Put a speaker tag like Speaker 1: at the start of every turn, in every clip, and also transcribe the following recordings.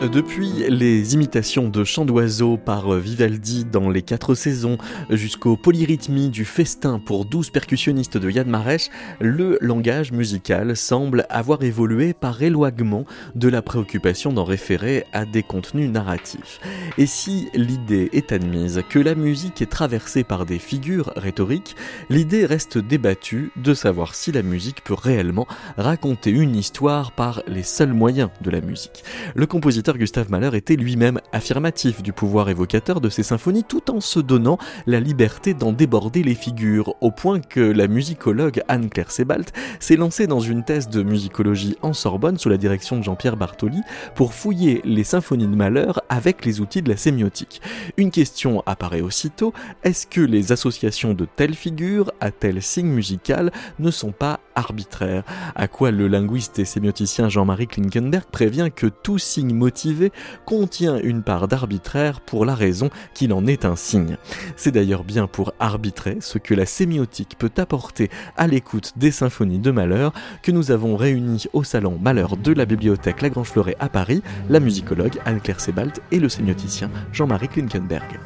Speaker 1: Depuis les imitations de chants d'oiseaux par Vivaldi dans les quatre saisons jusqu'aux polyrythmies du festin pour 12 percussionnistes de Yann Maresh, le langage musical semble avoir évolué par éloignement de la préoccupation d'en référer à des contenus narratifs. Et si l'idée est admise que la musique est traversée par des figures rhétoriques, l'idée reste débattue de savoir si la musique peut réellement raconter une histoire par les seuls moyens de la musique. Le compositeur Gustave Mahler était lui-même affirmatif du pouvoir évocateur de ses symphonies tout en se donnant la liberté d'en déborder les figures, au point que la musicologue Anne-Claire Sebald s'est lancée dans une thèse de musicologie en Sorbonne sous la direction de Jean-Pierre Bartoli pour fouiller les symphonies de Mahler avec les outils de la sémiotique. Une question apparaît aussitôt, est-ce que les associations de telles figures à tel signe musical ne sont pas arbitraires? À quoi le linguiste et sémioticien Jean-Marie Klinkenberg prévient que tout signe motif contient une part d'arbitraire pour la raison qu'il en est un signe. C'est d'ailleurs bien pour arbitrer ce que la sémiotique peut apporter à l'écoute des symphonies de Malheur que nous avons réuni au salon Malheur de la bibliothèque Lagrange Fleuret à Paris la musicologue Anne-Claire Sebald et le sémioticien Jean-Marie Klinkenberg.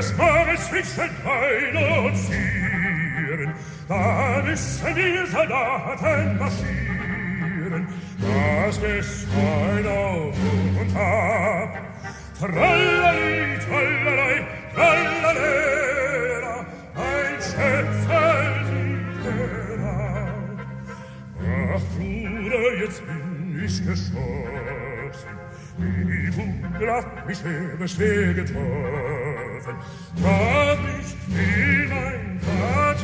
Speaker 2: es mare zwischen Heil und Zieren, da müssen die Soldaten marschieren, das ist ein auf und ab. Trallalei, trallalei, trallalera, ein Schöpfer sieht herab. Ach, Bruder, jetzt bin ich geschossen, die Wut hat mich sehr, sehr getroffen, rufen, war nicht hinein, war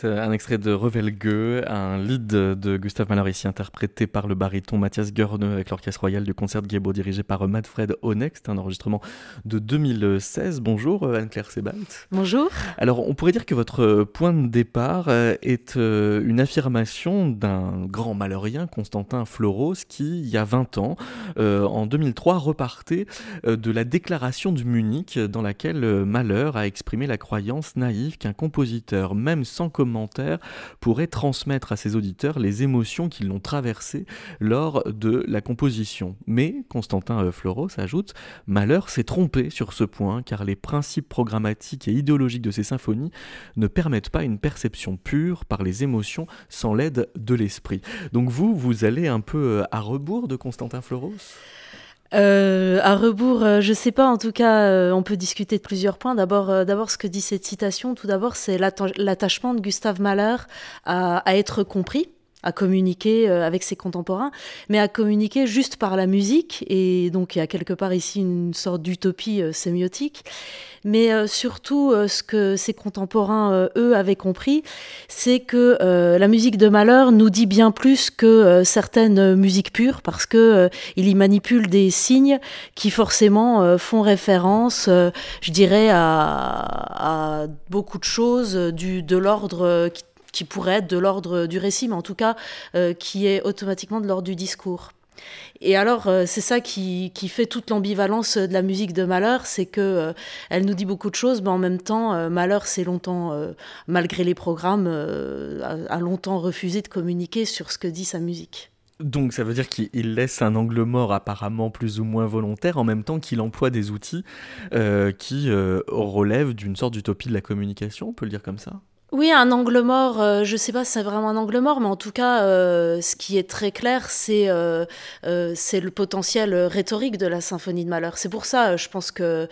Speaker 1: C'était euh, un extrait de Revelgue, un lead de Gustave Mahler ici interprété par le baryton Mathias Görne avec l'orchestre royal du concert de Gebo dirigé par euh, Manfred Honeck. C'est un enregistrement de 2016. Bonjour euh, Anne-Claire Sebald.
Speaker 3: Bonjour.
Speaker 1: Alors on pourrait dire que votre point de départ euh, est euh, une affirmation d'un grand malheurien, Constantin Floros, qui il y a 20 ans, euh, en 2003, repartait euh, de la déclaration de Munich dans laquelle euh, Mahler a exprimé la croyance naïve qu'un compositeur, même sans commentaire, pourrait transmettre à ses auditeurs les émotions qui l'ont traversé lors de la composition. Mais, Constantin euh, Floros ajoute, Mahler s'est trompé sur ce point car les principes programmatiques et idéologiques de ses symphonies ne permettent pas une perception pure par les émotions sans l'aide de l'esprit. Donc vous, vous allez un peu euh, à rebours de Constantin Floros
Speaker 3: Euh, à rebours, euh, je sais pas. En tout cas, euh, on peut discuter de plusieurs points. D'abord, euh, d'abord, ce que dit cette citation. Tout d'abord, c'est l'atta- l'attachement de Gustave Mahler à être compris à communiquer euh, avec ses contemporains, mais à communiquer juste par la musique, et donc il y a quelque part ici une sorte d'utopie euh, sémiotique, mais euh, surtout ce que ses contemporains, eux, avaient compris, c'est que la musique de Mahler nous dit bien plus que certaines musiques pures, parce que il y manipule des signes qui forcément font référence, je dirais, à, à beaucoup de choses du, de l'ordre qui, qui pourrait être de l'ordre du récit, mais en tout cas euh, qui est automatiquement de l'ordre du discours. Et alors, euh, c'est ça qui, fait toute l'ambivalence de la musique de Malheur, c'est que euh, elle nous dit beaucoup de choses, mais en même temps, euh, Malheur, c'est longtemps, malgré les programmes, a, a, longtemps refusé de communiquer sur ce que dit sa musique.
Speaker 1: Donc ça veut dire qu'il laisse un angle mort apparemment plus ou moins volontaire, en même temps qu'il emploie des outils qui relèvent d'une sorte d'utopie de la communication, on peut le dire comme ça?
Speaker 3: Oui, un angle mort, euh, je ne sais pas si c'est vraiment un angle mort, mais en tout cas, euh, ce qui est très clair, c'est euh, c'est le potentiel rhétorique de la symphonie de Malheur. C'est pour ça, je pense que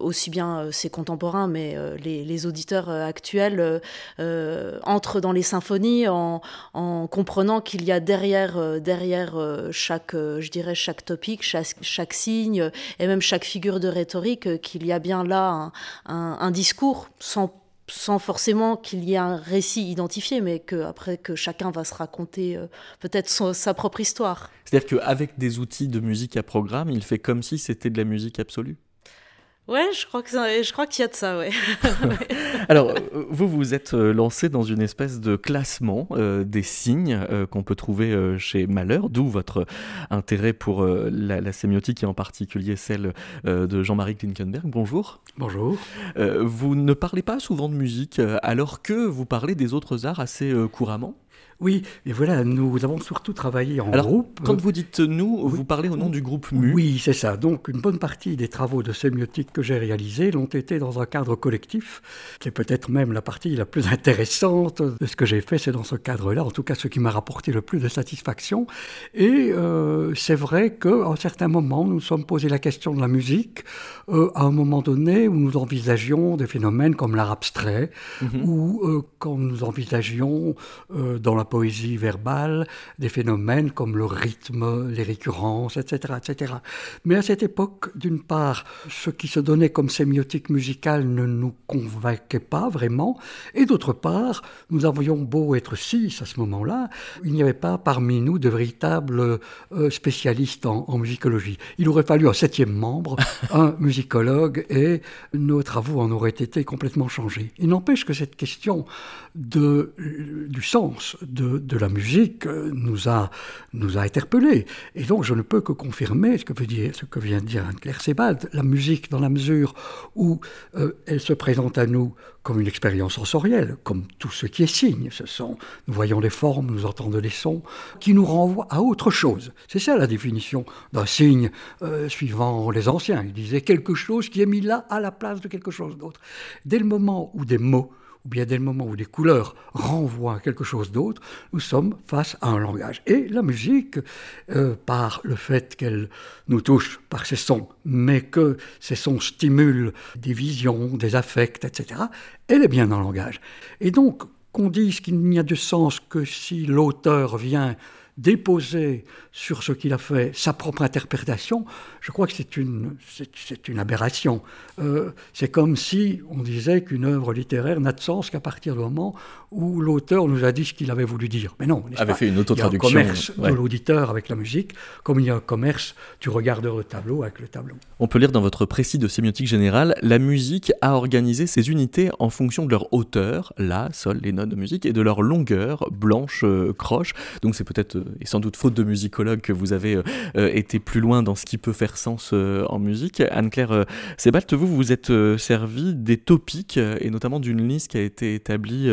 Speaker 3: aussi bien ses contemporains, mais les, les, auditeurs actuels entrent dans les symphonies en, en comprenant qu'il y a derrière, derrière chaque, je dirais, chaque topic, chaque, chaque, signe et même chaque figure de rhétorique, qu'il y a bien là un, un discours sans sans forcément qu'il y ait un récit identifié, mais que après que chacun va se raconter euh, peut-être sa propre histoire.
Speaker 1: C'est-à-dire qu'avec des outils de musique à programme, il fait comme si c'était de la musique absolue.
Speaker 3: Ouais, je crois que je crois qu'il y a de ça, ouais.
Speaker 1: Alors, euh, vous vous êtes euh, lancé dans une espèce de classement des signes qu'on peut trouver chez Malheur, d'où votre intérêt pour la, la, sémiotique et en particulier celle de Jean-Marie Klinkenberg. Bonjour.
Speaker 4: Bonjour.
Speaker 1: vous ne parlez pas souvent de musique, alors que vous parlez des autres arts assez couramment?
Speaker 4: Oui, et voilà, nous avons surtout travaillé en
Speaker 1: Alors,
Speaker 4: groupe.
Speaker 1: Quand vous dites nous, vous parlez au nom du groupe MU
Speaker 4: Oui, c'est ça. Donc, une bonne partie des travaux de sémiotique que j'ai réalisés l'ont été dans un cadre collectif, qui est peut-être même la partie la plus intéressante de ce que j'ai fait, c'est dans ce cadre-là, en tout cas ce qui m'a rapporté le plus de satisfaction. Et euh, c'est vrai qu'à un certain moment, nous nous sommes posé la question de la musique, euh, à un moment donné où nous envisagions des phénomènes comme l'art abstrait, mhm. ou euh, quand nous envisagions dans la poésie verbale, des phénomènes comme le rythme, les récurrences, etc. etc. Mais à cette époque, d'une part, ce qui se donnait comme sémiotique musicale ne nous convainquait pas vraiment, et d'autre part, nous avions beau être six à ce moment-là, il n'y avait pas parmi nous de véritables euh, spécialistes en, en, musicologie. Il aurait fallu un septième membre, un musicologue, et nos travaux en auraient été complètement changés. Il n'empêche que cette question de, du sens de, la musique euh, nous a, nous a interpellés. Et donc, je ne peux que confirmer ce que, veut dire, ce que vient de dire Anne-Claire Sebald. La musique, dans la mesure où euh, elle se présente à nous comme une expérience sensorielle, comme tout ce qui est signe. Ce sont, nous voyons les formes, nous entendons les sons, qui nous renvoient à autre chose. C'est ça la définition d'un signe euh, suivant les anciens. Ils disaient quelque chose qui est mis là à la place de quelque chose d'autre. Dès le moment où des mots ou bien dès le moment où les couleurs renvoient à quelque chose d'autre, nous sommes face à un langage. Et la musique, euh, par le fait qu'elle nous touche par ses sons, mais que ces sons stimulent des visions, des affects, etc., elle est bien un langage. Et donc, qu'on dise qu'il n'y a de sens que si l'auteur vient déposer sur ce qu'il a fait sa propre interprétation, je crois que c'est une, c'est, une aberration. Euh, c'est comme si on disait qu'une œuvre littéraire n'a de sens qu'à partir du moment où l'auteur nous a dit ce qu'il avait voulu dire. Mais non,
Speaker 1: avait fait une autotraduction.
Speaker 4: Il y a un commerce de l'auditeur avec la musique, comme il y a un commerce du regardeur de tableau avec le tableau.
Speaker 1: On peut lire dans votre précis de sémiotique générale, la musique a organisé ses unités en fonction de leur hauteur, la, sol, les notes de musique, et de leur longueur, blanche, euh, croche. Donc c'est peut-être euh, et sans doute faute de musicologue que vous avez euh, euh, été plus loin dans ce qui peut faire sens euh, en musique. Anne-Claire Sebalt, vous vous êtes servi des topiques et notamment d'une liste qui a été établie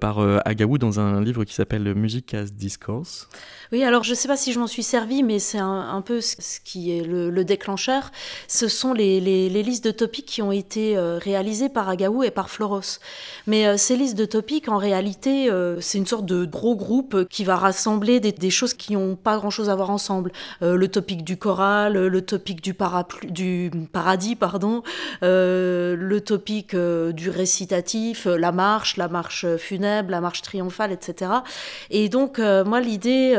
Speaker 1: par Agaou dans un livre qui s'appelle Music as Discourse.
Speaker 3: Oui, alors je ne sais pas si je m'en suis servi, mais c'est un, peu ce qui est le, déclencheur. Ce sont les, listes de topiques qui ont été réalisées par Agaou et par Floros. Mais ces listes de topiques, en réalité, c'est une sorte de gros groupe qui va rassembler des, choses qui n'ont pas grand-chose à voir ensemble. Euh, le topic du choral, le topic du, paradis, pardon, euh, le topic euh, du récitatif, la marche, la marche funèbre, la marche triomphale, etc. Et donc, moi, l'idée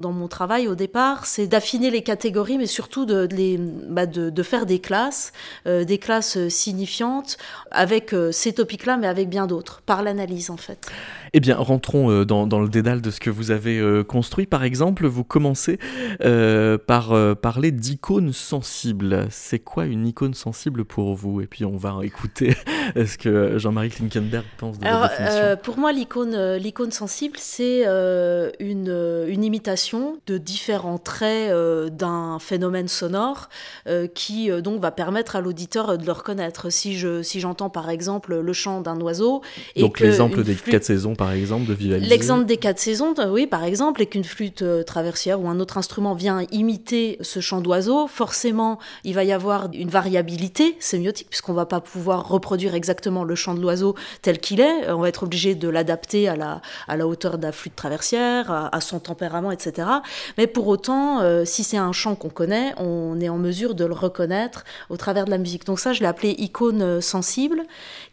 Speaker 3: dans mon travail au départ, c'est d'affiner les catégories, mais surtout de, les, bah, de, faire des classes, des classes signifiantes, avec ces topics-là, mais avec bien d'autres, par l'analyse en fait.
Speaker 1: Eh bien, rentrons dans, dans, le dédale de ce que vous avez construit construit, par exemple, vous commencez euh, par euh, parler d'icônes sensibles. C'est quoi une icône sensible pour vous? Et puis on va écouter ce que Jean-Marie Klinkenberg pense de la définition.
Speaker 3: pour moi, l'icône, l'icône sensible, c'est une, une imitation de différents traits d'un phénomène sonore qui donc va permettre à l'auditeur de le reconnaître. Si je si j'entends par exemple le chant d'un oiseau
Speaker 1: et donc l'exemple des quatre saisons par exemple de.
Speaker 3: L'exemple des quatre saisons, oui par exemple, et qu'une flûte euh, traversière ou un autre instrument vient imiter ce chant d'oiseau, forcément il va y avoir une variabilité sémiotique puisqu'on va pas pouvoir reproduire exactement le chant de l'oiseau tel qu'il est. On va être obligé de l'adapter à la à la hauteur de la flûte traversière, à, son tempérament, etc. Mais pour autant, euh, si c'est un chant qu'on connaît, on est en mesure de le reconnaître au travers de la musique. Donc ça, je l'ai appelé icône euh, sensible,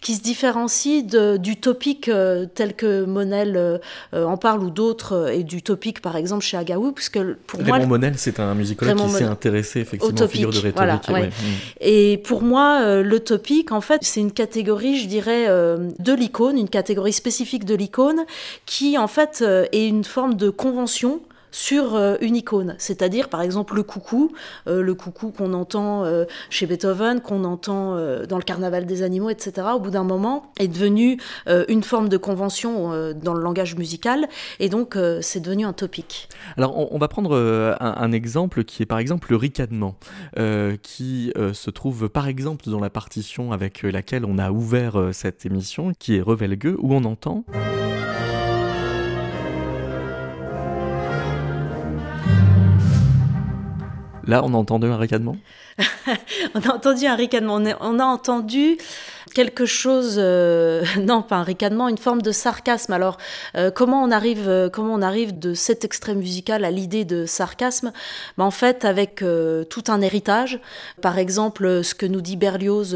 Speaker 3: qui se différencie du topic euh, tel que Monel euh, en parle ou d'autres, et du topic par exemple chez Agaou, puisque pour
Speaker 1: Raymond
Speaker 3: moi...
Speaker 1: Monel, c'est un musicologue qui s'est intéressé effectivement aux figures de rhétorique.
Speaker 3: Voilà, Et pour moi, le topic, en fait, c'est une catégorie, je dirais, de l'icône, une catégorie spécifique de l'icône, qui en fait est une forme de convention sur euh, une icône, c'est-à-dire par exemple le coucou, euh, le coucou qu'on entend euh, chez Beethoven, qu'on entend dans le carnaval des animaux, etc. Au bout d'un moment, est devenu une forme de convention dans le langage musical, et donc c'est devenu un topic.
Speaker 1: Alors on, va prendre un, exemple qui est par exemple le ricanement, qui se trouve par exemple dans la partition avec laquelle on a ouvert cette émission, qui est Revelgue, où on entend... Là, on a entendu un ricanement?
Speaker 3: On a entendu un ricanement. On a entendu quelque chose, euh, non pas un ricanement, une forme de sarcasme. Alors euh, comment on arrive, euh, comment on arrive de cet extrait musical à l'idée de sarcasme? Ben, En fait, avec tout un héritage. Par exemple, ce que nous dit Berlioz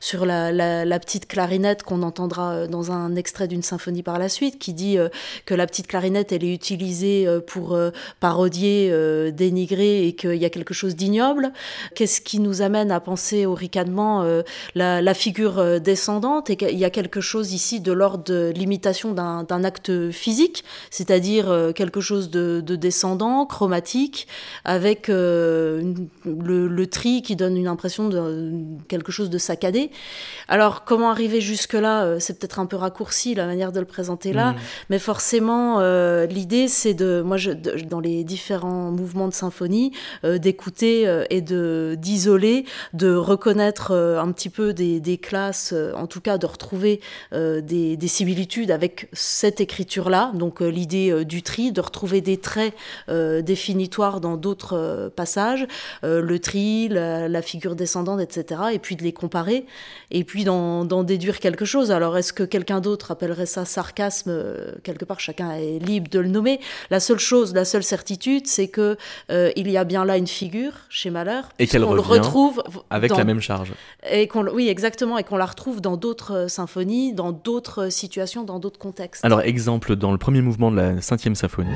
Speaker 3: sur la, petite clarinette qu'on entendra dans un extrait d'une symphonie par la suite, qui dit que la petite clarinette, elle est utilisée pour parodier, dénigrer et qu'il y a quelque chose d'ignoble. Qu'est-ce qui nous amène à penser au ricanement la, la figure descendante et qu'il y a quelque chose ici de l'ordre de l'imitation d'un acte physique, c'est-à-dire euh, quelque chose de, descendant, chromatique, avec euh, le, tri qui donne une impression de quelque chose de saccadé. Alors comment arriver jusque-là euh, C'est peut-être un peu raccourci la manière de le présenter là, mm. mais forcément l'idée c'est de, moi je, dans les différents mouvements de symphonie, d'écouter et de d'isoler, de reconnaître un petit peu des, des classes euh, en tout cas de retrouver euh, des, similitudes avec cette écriture-là, donc euh, l'idée du tri, de retrouver des traits définitoires dans d'autres passages, le tri, la, figure descendante, etc., et puis de les comparer, et puis d'en déduire quelque chose. Alors est-ce que quelqu'un d'autre appellerait ça sarcasme? Quelque part, chacun est libre de le nommer. La seule chose, la seule certitude, c'est que il y a bien là une figure chez Malheur,
Speaker 1: et qu'elle le retrouve avec la même charge.
Speaker 3: Et qu'on, oui, exactement, et qu'on la retrouve dans d'autres euh, symphonies, dans d'autres situations, dans d'autres contextes.
Speaker 1: Alors, exemple, dans le premier mouvement de la cinquième symphonie.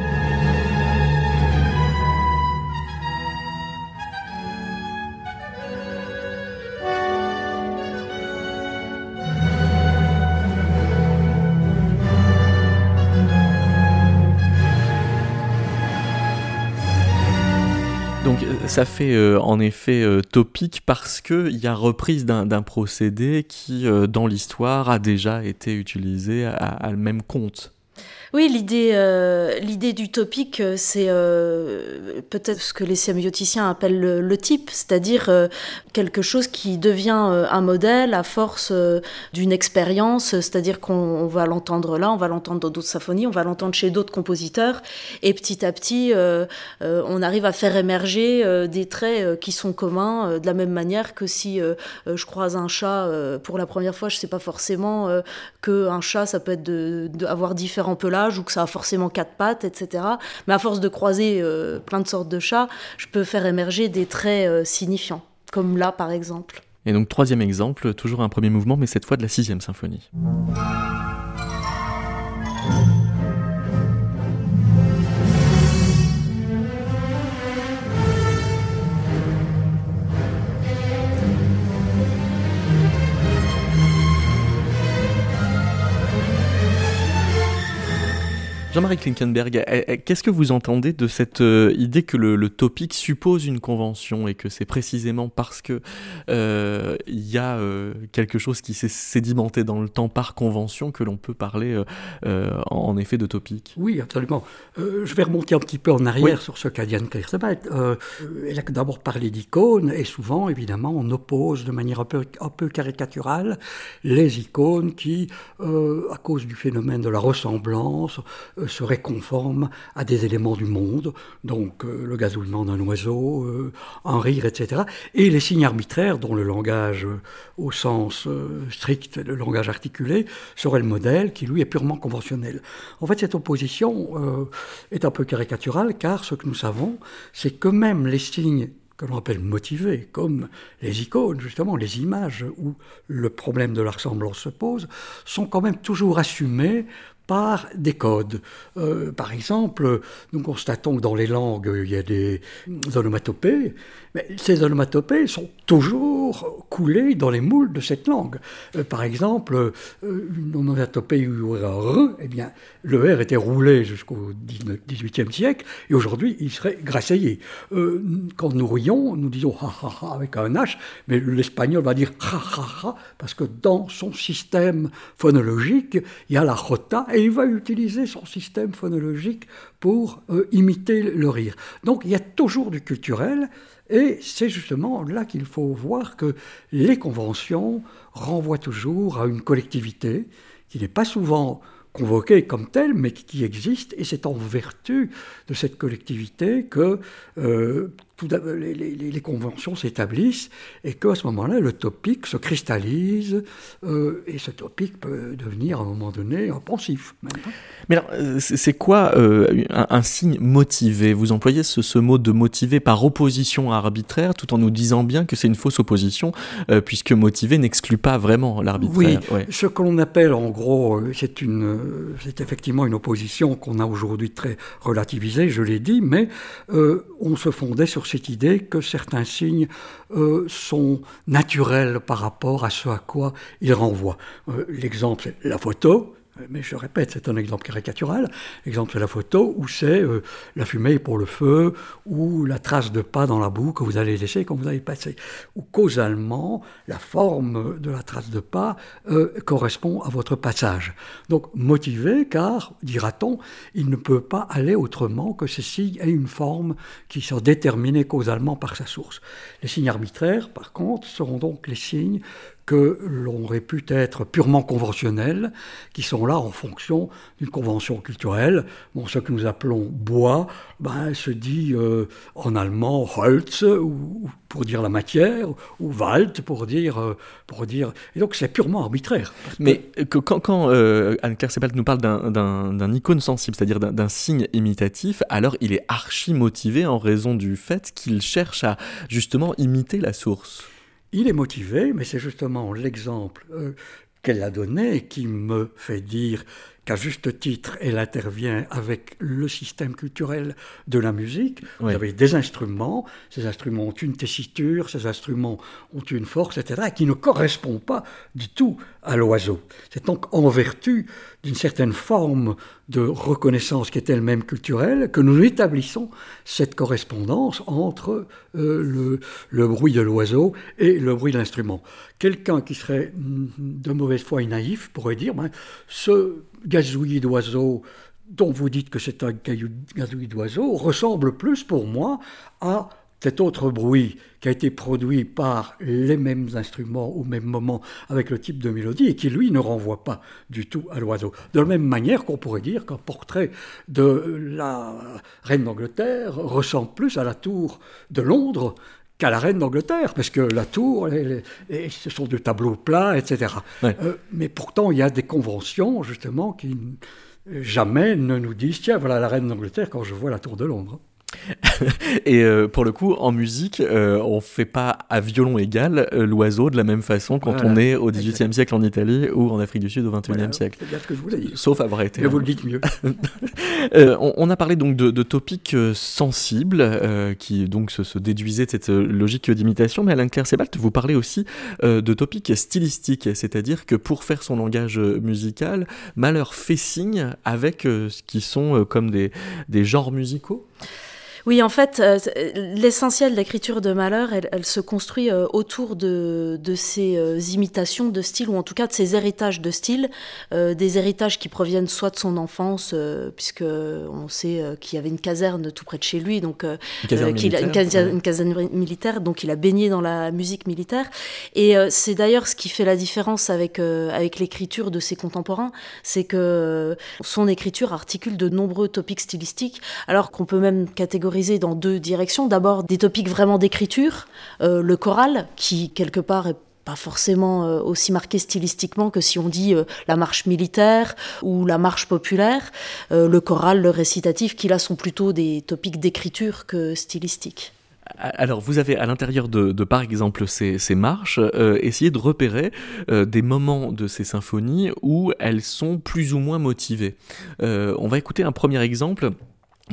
Speaker 1: Ça fait euh, en effet euh, topique parce qu'il y a reprise d'un procédé qui, euh, dans l'histoire, a déjà été utilisé à, le même compte.
Speaker 3: Oui, l'idée, euh, l'idée du topic, euh, c'est euh, peut-être ce que les sémioticiens appellent le, type, c'est-à-dire quelque chose qui devient un modèle à force d'une expérience, c'est-à-dire qu'on va l'entendre là, on va l'entendre dans d'autres symphonies, on va l'entendre chez d'autres compositeurs, et petit à petit, on arrive à faire émerger des traits qui sont communs, de la même manière que si je croise un chat pour la première fois, je ne sais pas forcément que un chat, ça peut être de, avoir différents pelages ou que ça a forcément quatre pattes, etc. Mais à force de croiser euh, plein de sortes de chats, je peux faire émerger des traits euh, signifiants, comme là par exemple.
Speaker 1: Et donc troisième exemple, toujours un premier mouvement, mais cette fois de la sixième symphonie. Jean-Marie Klinkenberg, eh, eh, qu'est-ce que vous entendez de cette euh, idée que le, topic suppose une convention et que c'est précisément parce que euh, il y a euh, quelque chose qui s'est sédimenté dans le temps par convention que l'on peut parler en, effet de topic?
Speaker 4: Oui, absolument. je vais remonter un petit peu en arrière sur ce qu'a dit Anne elle a d'abord parlé d'icônes et souvent, évidemment, on oppose de manière un peu, un peu caricaturale les icônes qui, à cause du phénomène de la ressemblance, serait conforme à des éléments du monde, donc euh, le gazouillement d'un oiseau, euh, un rire, etc. Et les signes arbitraires, dont le langage euh, au sens strict, le langage articulé, serait le modèle qui, lui, est purement conventionnel. En fait, cette opposition est un peu caricaturale, car ce que nous savons, c'est que même les signes que l'on appelle motivés, comme les icônes, justement, les images où le problème de la ressemblance se pose, sont quand même toujours assumés par des codes. Euh, par exemple, nous constatons que dans les langues, il y a des onomatopées, mais ces onomatopées sont toujours coulées dans les moules de cette langue. Euh, par exemple, euh, une onomatopée où il y aurait un R, eh bien, le R était roulé jusqu'au XVIIIe siècle, et aujourd'hui, il serait grasseyé. quand nous rions, nous disons ha ha ha avec un H, mais l'espagnol va dire ha ha ha, parce que dans son système phonologique, il y a la jota et il va utiliser son système phonologique pour euh, imiter le rire. Donc il y a toujours du culturel, et c'est justement là qu'il faut voir que les conventions renvoient toujours à une collectivité qui n'est pas souvent convoquée comme telle, mais qui existe, et c'est en vertu de cette collectivité que euh, tout, les, les, conventions s'établissent et qu'à ce moment-là, le topic se cristallise euh, et ce topic peut devenir à un moment donné un pensif.
Speaker 1: Mais alors, euh, c'est quoi euh, un, signe motivé? Vous employez ce, mot de motivé par opposition à arbitraire tout en nous disant bien que c'est une fausse opposition puisque motivé n'exclut pas vraiment l'arbitraire.
Speaker 4: Oui, ce que l'on appelle en gros, c'est une, c'est effectivement une opposition qu'on a aujourd'hui très relativisée, je l'ai dit, mais on se fondait sur cette idée que certains signes euh, sont naturels par rapport à ce à quoi ils renvoient. Euh, l'exemple, la photo mais je répète, c'est un exemple caricatural. L'exemple, c'est la photo où c'est euh, la fumée pour le feu, ou la trace de pas dans la boue que vous allez laisser quand vous allez passer. Ou causalement, la forme de la trace de pas euh, correspond à votre passage. Donc motivé, car, dira-t-on, il ne peut pas aller autrement que ces signes aient une forme qui soit déterminée causalement par sa source. Les signes arbitraires, par contre, seront donc les signes que l'on aurait pu être purement conventionnels, qui sont là en fonction d'une convention culturelle. Bon, ce que nous appelons bois, ben, se dit euh, en allemand Holz, ou, pour dire la matière, ou Wald pour dire, euh, pour dire. Et donc c'est purement arbitraire.
Speaker 1: Mais que, quand, quand euh, Anne-Claire Sepalt nous parle d'un icône sensible, c'est-à-dire d'un signe imitatif, alors il est archi motivé en raison du fait qu'il cherche à justement imiter la source.
Speaker 4: Il est motivé, mais c'est justement l'exemple euh, qu'elle a donné qui me fait dire qu'à juste titre, elle intervient avec le système culturel de la musique. Vous avez des instruments, ces instruments ont une tessiture, ces instruments ont une force, etc., qui ne correspond pas du tout à l'oiseau. C'est donc en vertu d'une certaine forme de reconnaissance qui est elle-même culturelle que nous établissons cette correspondance entre euh, le, bruit de l'oiseau et le bruit de l'instrument. Quelqu'un qui serait de mauvaise foi et naïf pourrait dire ben, ce gazouillis d'oiseau dont vous dites que c'est un gazouillis d'oiseau ressemble plus pour moi à cet autre bruit qui a été produit par les mêmes instruments au même moment avec le type de mélodie et qui lui ne renvoie pas du tout à l'oiseau. De la même manière qu'on pourrait dire qu'un portrait de la reine d'Angleterre ressemble plus à la tour de Londres qu'à la reine d'Angleterre, parce que la tour, ce sont des tableaux plats, etc. Euh, mais pourtant, il y a des conventions, justement, qui jamais ne nous disent, tiens, voilà la reine d'Angleterre quand je vois la tour de Londres.
Speaker 1: Et euh, pour le coup, en musique, euh, on fait pas à violon égal euh, l'oiseau de la même façon quand
Speaker 4: Voilà.
Speaker 1: on est au XVIIIe siècle en Italie ou en Afrique du Sud au XXIe
Speaker 4: Voilà,
Speaker 1: siècle.
Speaker 4: C'est bien ce que je voulais dire.
Speaker 1: Sauf avoir été.
Speaker 4: Mais vous le dites mieux.
Speaker 1: Euh, on, on a parlé donc de, de topics sensibles qui donc se, se déduisaient de cette logique d'imitation, mais Alain Claire Sebald, vous parlez aussi de topics stylistiques, c'est-à-dire que pour faire son langage musical, Malheur fait signe avec ce qui sont comme des, des genres musicaux?
Speaker 3: Oui, en fait, euh, c'est- l'essentiel de l'écriture de Malheur, elle, elle se construit euh, autour de, de ces euh, imitations de style, ou en tout cas de ces héritages de style, euh, des héritages qui proviennent soit de son enfance, euh, puisque on sait euh, qu'il y avait une caserne tout près de chez lui, donc euh,
Speaker 1: Une caserne
Speaker 3: euh, qu'il a- une,
Speaker 1: militaire, ouais.
Speaker 3: une caserne militaire, donc il a baigné dans la musique militaire. Et euh, c'est d'ailleurs ce qui fait la différence avec, euh, avec l'écriture de ses contemporains, c'est que euh, son écriture articule de nombreux topics stylistiques, alors qu'on peut même catégoriser dans deux directions. D'abord des topics vraiment d'écriture, euh, le choral, qui quelque part est pas forcément euh, aussi marqué stylistiquement que si on dit euh, la marche militaire ou la marche populaire. Le choral, le récitatif, qui là sont plutôt des topics d'écriture que stylistiques.
Speaker 1: Alors, vous avez à l'intérieur de, par exemple, ces, ces marches, euh, essayé de repérer des moments de ces symphonies où elles sont plus ou moins motivées. On va écouter un premier exemple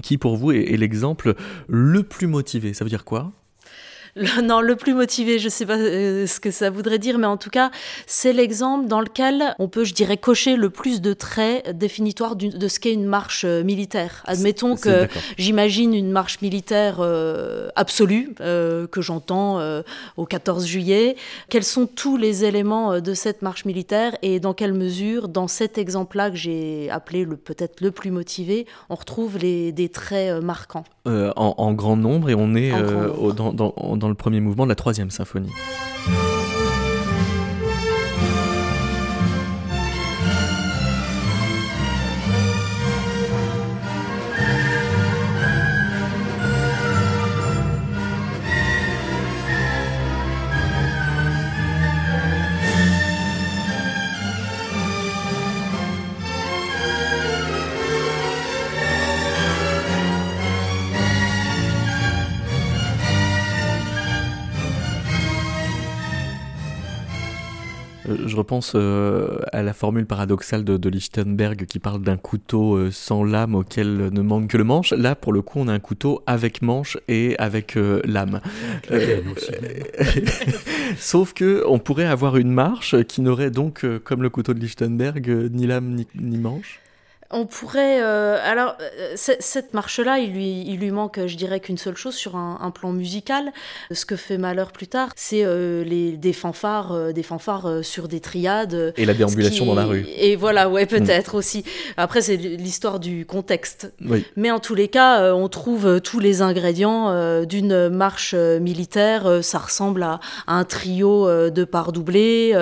Speaker 1: qui, pour vous, est, l'exemple le plus motivé. Ça veut dire quoi?
Speaker 3: Le, non, le plus motivé, je sais pas euh, ce que ça voudrait dire, mais en tout cas, c'est l'exemple dans lequel on peut, je dirais, cocher le plus de traits définitoires de ce qu'est une marche euh, militaire. Admettons que j'imagine une marche militaire euh, absolue, euh, que j'entends au 14 juillet. Quels sont tous les éléments de cette marche militaire et dans quelle mesure, dans cet exemple-là que j'ai appelé le peut-être le plus motivé, on retrouve les, des traits marquants?
Speaker 1: En, en, grand nombre et on est euh, au, dans, dans, dans, le premier mouvement de la troisième symphonie. Je repense euh, à la formule paradoxale de, de Lichtenberg qui parle d'un couteau euh, sans lame auquel ne manque que le manche. Là, pour le coup, on a un couteau avec manche et avec euh, lame. Sauf que on pourrait avoir une marche qui n'aurait donc, comme le couteau de Lichtenberg, ni lame ni, ni manche.
Speaker 3: On pourrait. Euh, alors, euh, cette marche-là, il lui, il lui manque, je dirais, qu'une seule chose sur un, un, plan musical. Ce que fait Malheur plus tard, c'est euh, les, des fanfares, euh, des fanfares sur des triades.
Speaker 1: Et la déambulation
Speaker 3: qui...
Speaker 1: dans la rue.
Speaker 3: Et voilà, ouais, peut-être mmh. aussi. Après, c'est l'histoire du contexte.
Speaker 1: Oui.
Speaker 3: Mais en tous les cas, on trouve tous les ingrédients d'une marche militaire. ça ressemble à, à, un trio de parts doublées,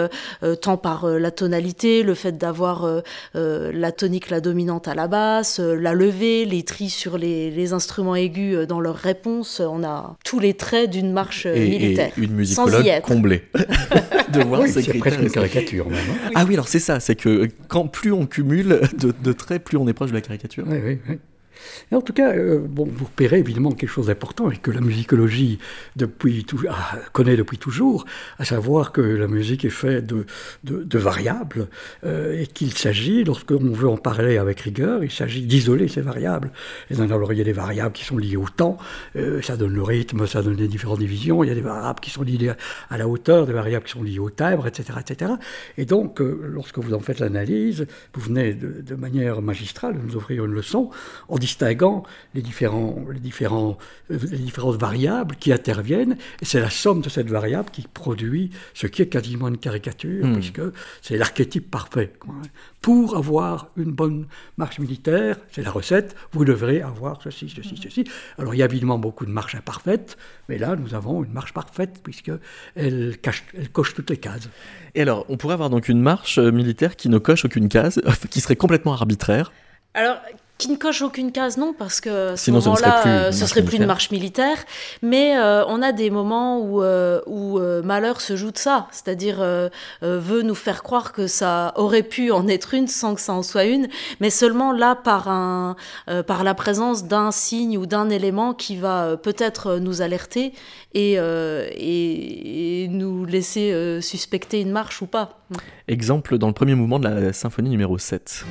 Speaker 3: tant par la tonalité, le fait d'avoir la tonique, la dominante à la basse, euh, la levée, les tris sur les, les, instruments aigus euh, dans leurs réponses. On a tous les traits d'une marche
Speaker 1: et,
Speaker 3: militaire.
Speaker 1: Et une musicologue comblée.
Speaker 4: de voir oui, c'est presque une caricature même. Hein.
Speaker 1: Ah oui, alors c'est ça, c'est que quand plus on cumule de, de, traits, plus on est proche de la caricature.
Speaker 4: Oui, oui, oui. En tout cas, euh, bon, vous repérez évidemment quelque chose d'important et que la musicologie depuis tout, ah, connaît depuis toujours, à savoir que la musique est faite de, de, de variables euh, et qu'il s'agit, lorsqu'on veut en parler avec rigueur, il s'agit d'isoler ces variables. Et alors, il y a des variables qui sont liées au temps, euh, ça donne le rythme, ça donne les différentes divisions, il y a des variables qui sont liées à la hauteur, des variables qui sont liées au timbre, etc. etc. Et donc, lorsque vous en faites l'analyse, vous venez de, de, manière magistrale nous offrir une leçon en distinguant les, différents, les, différents, les différentes variables qui interviennent, et c'est la somme de cette variable qui produit ce qui est quasiment une caricature, mmh. puisque c'est l'archétype parfait. Pour avoir une bonne marche militaire, c'est la recette, vous devrez avoir ceci, ceci, ceci. Alors il y a évidemment beaucoup de marches imparfaites, mais là nous avons une marche parfaite, puisqu'elle elle coche toutes les cases.
Speaker 1: Et alors, on pourrait avoir donc une marche militaire qui ne coche aucune case, qui serait complètement arbitraire?
Speaker 3: Alors, qui ne coche aucune case, non, parce que à ce
Speaker 1: Sinon, ce ne serait plus une
Speaker 3: euh,
Speaker 1: marche
Speaker 3: ce serait plus une
Speaker 1: militaire.
Speaker 3: marche militaire. Mais euh, on a des moments où, euh, où malheur se joue de ça, c'est-à-dire veut nous faire croire que ça aurait pu en être une sans que ça en soit une, mais seulement là par, un, par la présence d'un signe ou d'un élément qui va peut-être nous alerter et, et, et nous laisser suspecter une marche ou pas.
Speaker 1: Exemple dans le premier mouvement de la symphonie numéro 7.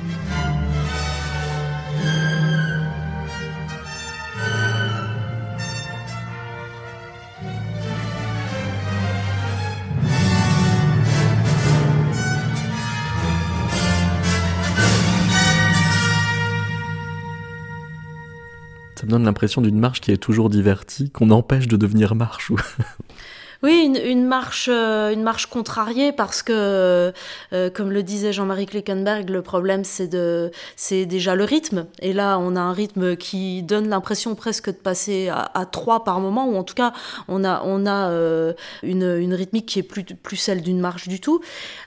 Speaker 1: Donne l'impression d'une marche qui est toujours divertie, qu'on empêche de devenir marche. ou-
Speaker 3: Oui, une, marche, euh, une marche contrariée parce que, euh, comme le disait Jean-Marie Kleckenberg, le problème c'est de, c'est déjà le rythme. Et là, on a un rythme qui donne l'impression presque de passer à, trois par moment, ou en tout cas, on a, on a euh, une, une rythmique qui est plus, plus celle d'une marche du tout.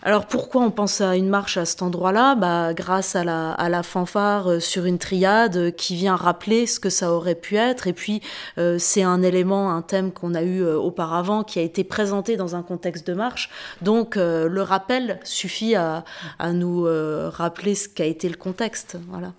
Speaker 3: Alors pourquoi on pense à une marche à cet endroit-là? Bah, Grâce à la, à la fanfare euh, sur une triade euh, qui vient rappeler ce que ça aurait pu être. Et puis, euh, c'est un élément, un thème qu'on a eu euh, auparavant qui a été présenté dans un contexte de marche. Donc, euh, le rappel suffit à, nous euh, rappeler ce qu'a été le contexte. Voilà.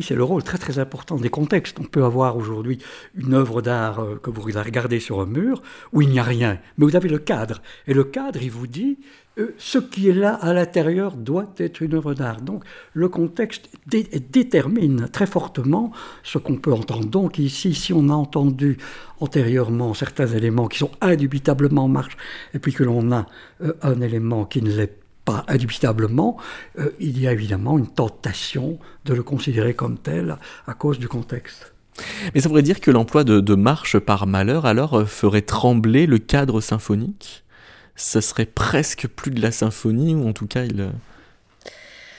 Speaker 4: C'est le rôle très très important des contextes. On peut avoir aujourd'hui une œuvre d'art euh, que vous regardez sur un mur où il n'y a rien, mais vous avez le cadre. Et le cadre, il vous dit euh, ce qui est là à l'intérieur doit être une œuvre d'art. Donc le contexte dé- détermine très fortement ce qu'on peut entendre. Donc ici, si on a entendu antérieurement certains éléments qui sont indubitablement en marche, et puis que l'on a euh, un élément qui ne l'est pas indubitablement, euh, il y a évidemment une tentation de le considérer comme tel à cause du contexte.
Speaker 1: Mais ça voudrait dire que l'emploi de, de marche par malheur alors euh, ferait trembler le cadre symphonique? Ce serait presque plus de la symphonie, ou en tout cas il... euh,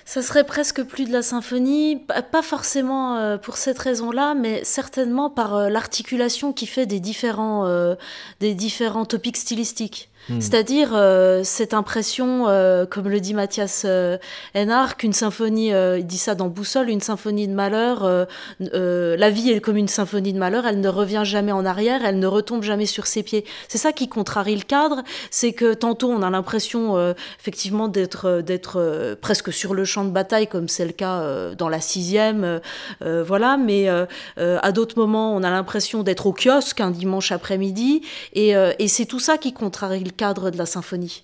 Speaker 3: Ça serait presque plus de la symphonie, pas forcément pour cette raison-là, mais certainement par l'articulation qui fait des différents, euh, des différents topics stylistiques.
Speaker 1: Hmm.
Speaker 3: C'est-à-dire euh, cette impression, euh, comme le dit Mathias euh, Hénard, qu'une symphonie, euh, il dit ça dans Boussole, une symphonie de malheur, euh, la vie est comme une symphonie de malheur, elle ne revient jamais en arrière, elle ne retombe jamais sur ses pieds. C'est ça qui contrarie le cadre, c'est que tantôt on a l'impression effectivement d'être d'être presque sur le champ de bataille, comme c'est le cas dans la sixième, voilà, mais à d'autres moments on a l'impression d'être au kiosque un dimanche après-midi, et, et c'est tout ça qui contrarie le cadre de la symphonie.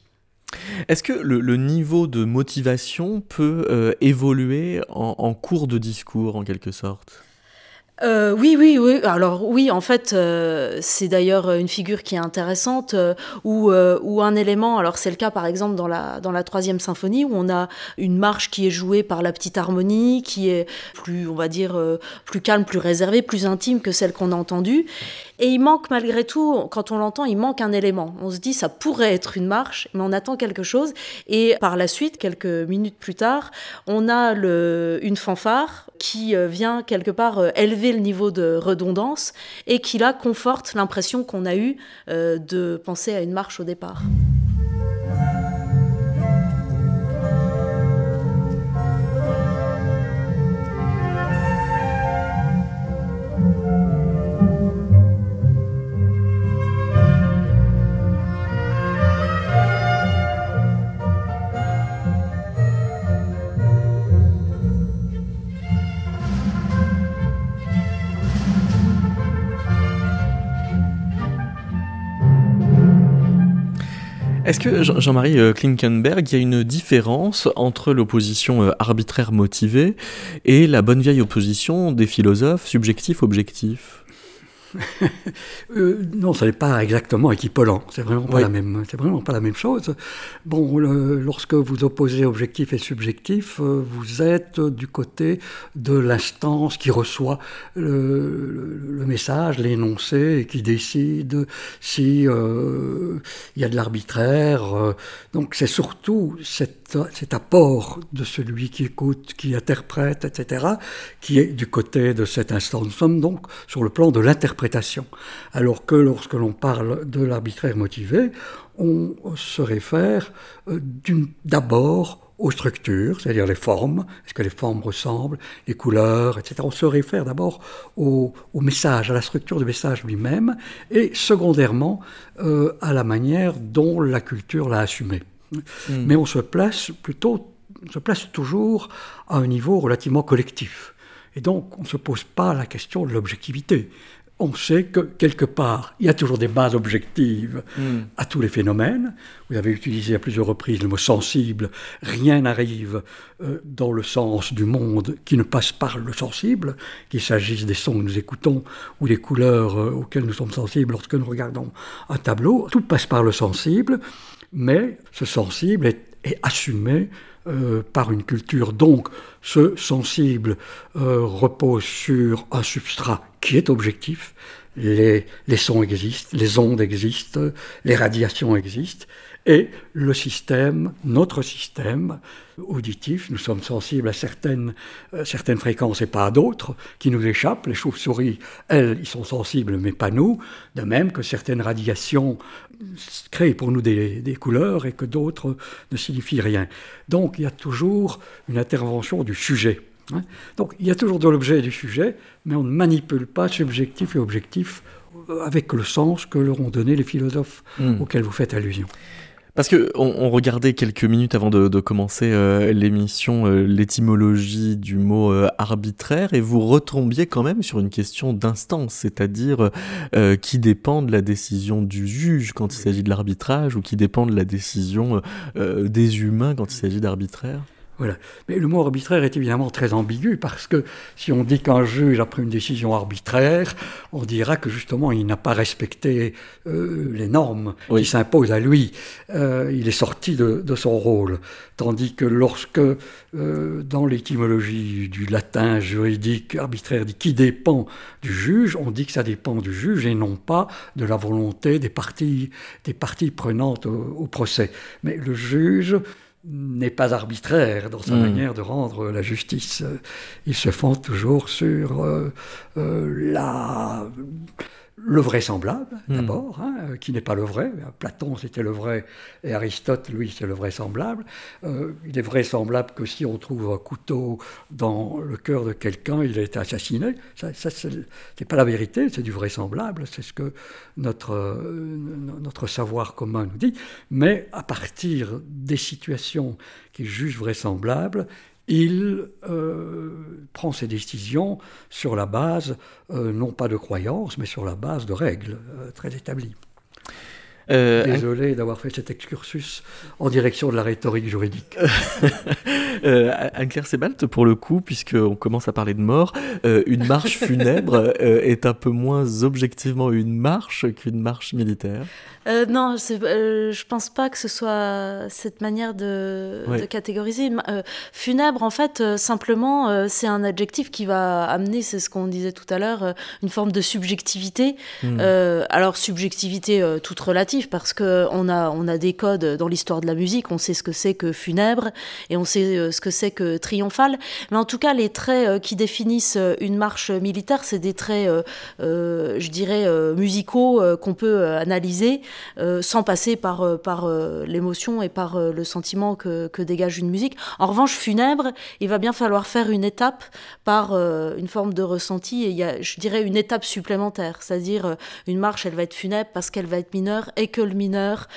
Speaker 1: Est-ce que le, le niveau de motivation peut euh, évoluer en, en cours de discours, en quelque sorte?
Speaker 3: Euh, oui, oui, oui. Alors oui, en fait, euh, c'est d'ailleurs une figure qui est intéressante euh, où, où un élément. Alors c'est le cas par exemple dans la dans la troisième symphonie où on a une marche qui est jouée par la petite harmonie, qui est plus, on va dire, plus calme, plus réservée, plus intime que celle qu'on a entendue. Et il manque malgré tout, quand on l'entend, il manque un élément. On se dit ça pourrait être une marche, mais on attend quelque chose. Et par la suite, quelques minutes plus tard, on a une fanfare qui euh, vient quelque part euh, élever le niveau de redondance et qui là conforte l'impression qu'on a eue euh, de penser à une marche au départ.
Speaker 1: Est-ce que Jean- Jean-Marie euh, Klinkenberg, il y a une différence entre l'opposition euh, arbitraire motivée et la bonne vieille opposition des philosophes subjectif-objectif
Speaker 4: Euh, non, ce n'est pas exactement équivalent. C'est vraiment pas
Speaker 1: Oui.
Speaker 4: la même. C'est vraiment pas la même chose. Bon, le- lorsque vous opposez objectif et subjectif, euh, vous êtes du côté de l'instance qui reçoit le, message, l'énoncé, et qui décide si euh, il y a de l'arbitraire. donc, c'est surtout cet, cet apport de celui qui écoute, qui interprète, etc., qui est du côté de cette instance. Nous sommes donc sur le plan de l'interprétation. Alors que lorsque l'on parle de l'arbitraire motivé, on se réfère euh, d'abord aux structures, c'est-à-dire les formes, est-ce que les formes ressemblent, les couleurs, etc. On se réfère d'abord au, message, à la structure du message lui-même, et secondairement euh, à la manière dont la culture l'a assumé. Hmm. Mais on se place plutôt, on se place toujours à un niveau relativement collectif. Et donc, on ne se pose pas la question de l'objectivité on sait que quelque part, il y a toujours des bases objectives hmm. à tous les phénomènes. Vous avez utilisé à plusieurs reprises le mot sensible. Rien n'arrive euh, dans le sens du monde qui ne passe par le sensible, qu'il s'agisse des sons que nous écoutons ou des couleurs euh, auxquelles nous sommes sensibles lorsque nous regardons un tableau. Tout passe par le sensible, mais ce sensible est, assumé euh, par une culture. Donc, ce sensible repose sur un substrat qui est objectif. Les, les, sons existent, les ondes existent, les radiations existent, et le système, notre système auditif, nous sommes sensibles à certaines, euh, certaines fréquences et pas à d'autres, qui nous échappent. Les chauves-souris, elles, ils sont sensibles, mais pas nous. De même que certaines radiations créent pour nous des, des couleurs et que d'autres ne signifient rien. Donc il y a toujours une intervention du sujet. Hein. Donc il y a toujours de l'objet et du sujet, mais on ne manipule pas subjectif et objectif euh, avec le sens que leur ont donné les philosophes hmm. auxquels vous faites allusion.
Speaker 1: Parce que on, regardait quelques minutes avant de, commencer euh, l'émission euh, l'étymologie du mot arbitraire et vous retombiez quand même sur une question d'instance, c'est-à-dire qui dépend de la décision du juge quand il s'agit de l'arbitrage ou qui dépend de la décision des humains quand il s'agit d'arbitraire?
Speaker 4: Mais le mot arbitraire est évidemment très ambigu parce que si on dit qu'un juge a pris une décision arbitraire, on dira que justement il n'a pas respecté euh, les normes qui s'imposent à lui. Euh, il est sorti de, son rôle. Tandis que lorsque, euh, dans l'étymologie du latin juridique, arbitraire dit qui dépend du juge, on dit que ça dépend du juge et non pas de la volonté des parties, des parties prenantes au procès. Mais le juge n'est pas arbitraire dans sa hmm. manière de rendre la justice. Il se fonde toujours sur euh, euh, la le vraisemblable, hmm. d'abord, hein, euh, qui n'est pas le vrai. Platon, c'était le vrai, et Aristote, lui, c'est le vraisemblable. Euh, il est vraisemblable que si on trouve un couteau dans le cœur de quelqu'un, il a été assassiné. Ça, ça c'est pas la vérité, c'est du vraisemblable, c'est ce que notre, euh, notre savoir commun nous dit. Mais à partir des situations qu'il juge vraisemblables, il euh, prend ses décisions sur la base, euh, non pas de croyances, mais sur la base de règles euh, très établies. Désolé d'avoir fait cet excursus en direction de la rhétorique juridique.
Speaker 1: Anne-Claire Sebalt, pour le coup, puisqu'on commence à parler de mort, une marche funèbre est un peu moins objectivement une marche qu'une marche militaire.
Speaker 3: Euh, non, euh, je pense pas que ce soit cette manière de, catégoriser. Euh, funèbre, en fait, euh, simplement, c'est un adjectif qui va amener, c'est ce qu'on disait tout à l'heure, une forme de subjectivité. Hmm. alors, subjectivité toute relative, parce qu'on a, on a des codes dans l'histoire de la musique, on sait ce que c'est que funèbre, et on sait ce que c'est que triomphal. Mais en tout cas, les traits qui définissent une marche militaire, c'est des traits, je dirais, musicaux qu'on peut analyser euh, sans passer par, euh, par euh, l'émotion et par le sentiment que, que, dégage une musique. En revanche, funèbre, il va bien falloir faire une étape par une forme de ressenti et il y a, je dirais, une étape supplémentaire, c'est-à-dire une marche, elle va être funèbre parce qu'elle va être mineure et que le mineur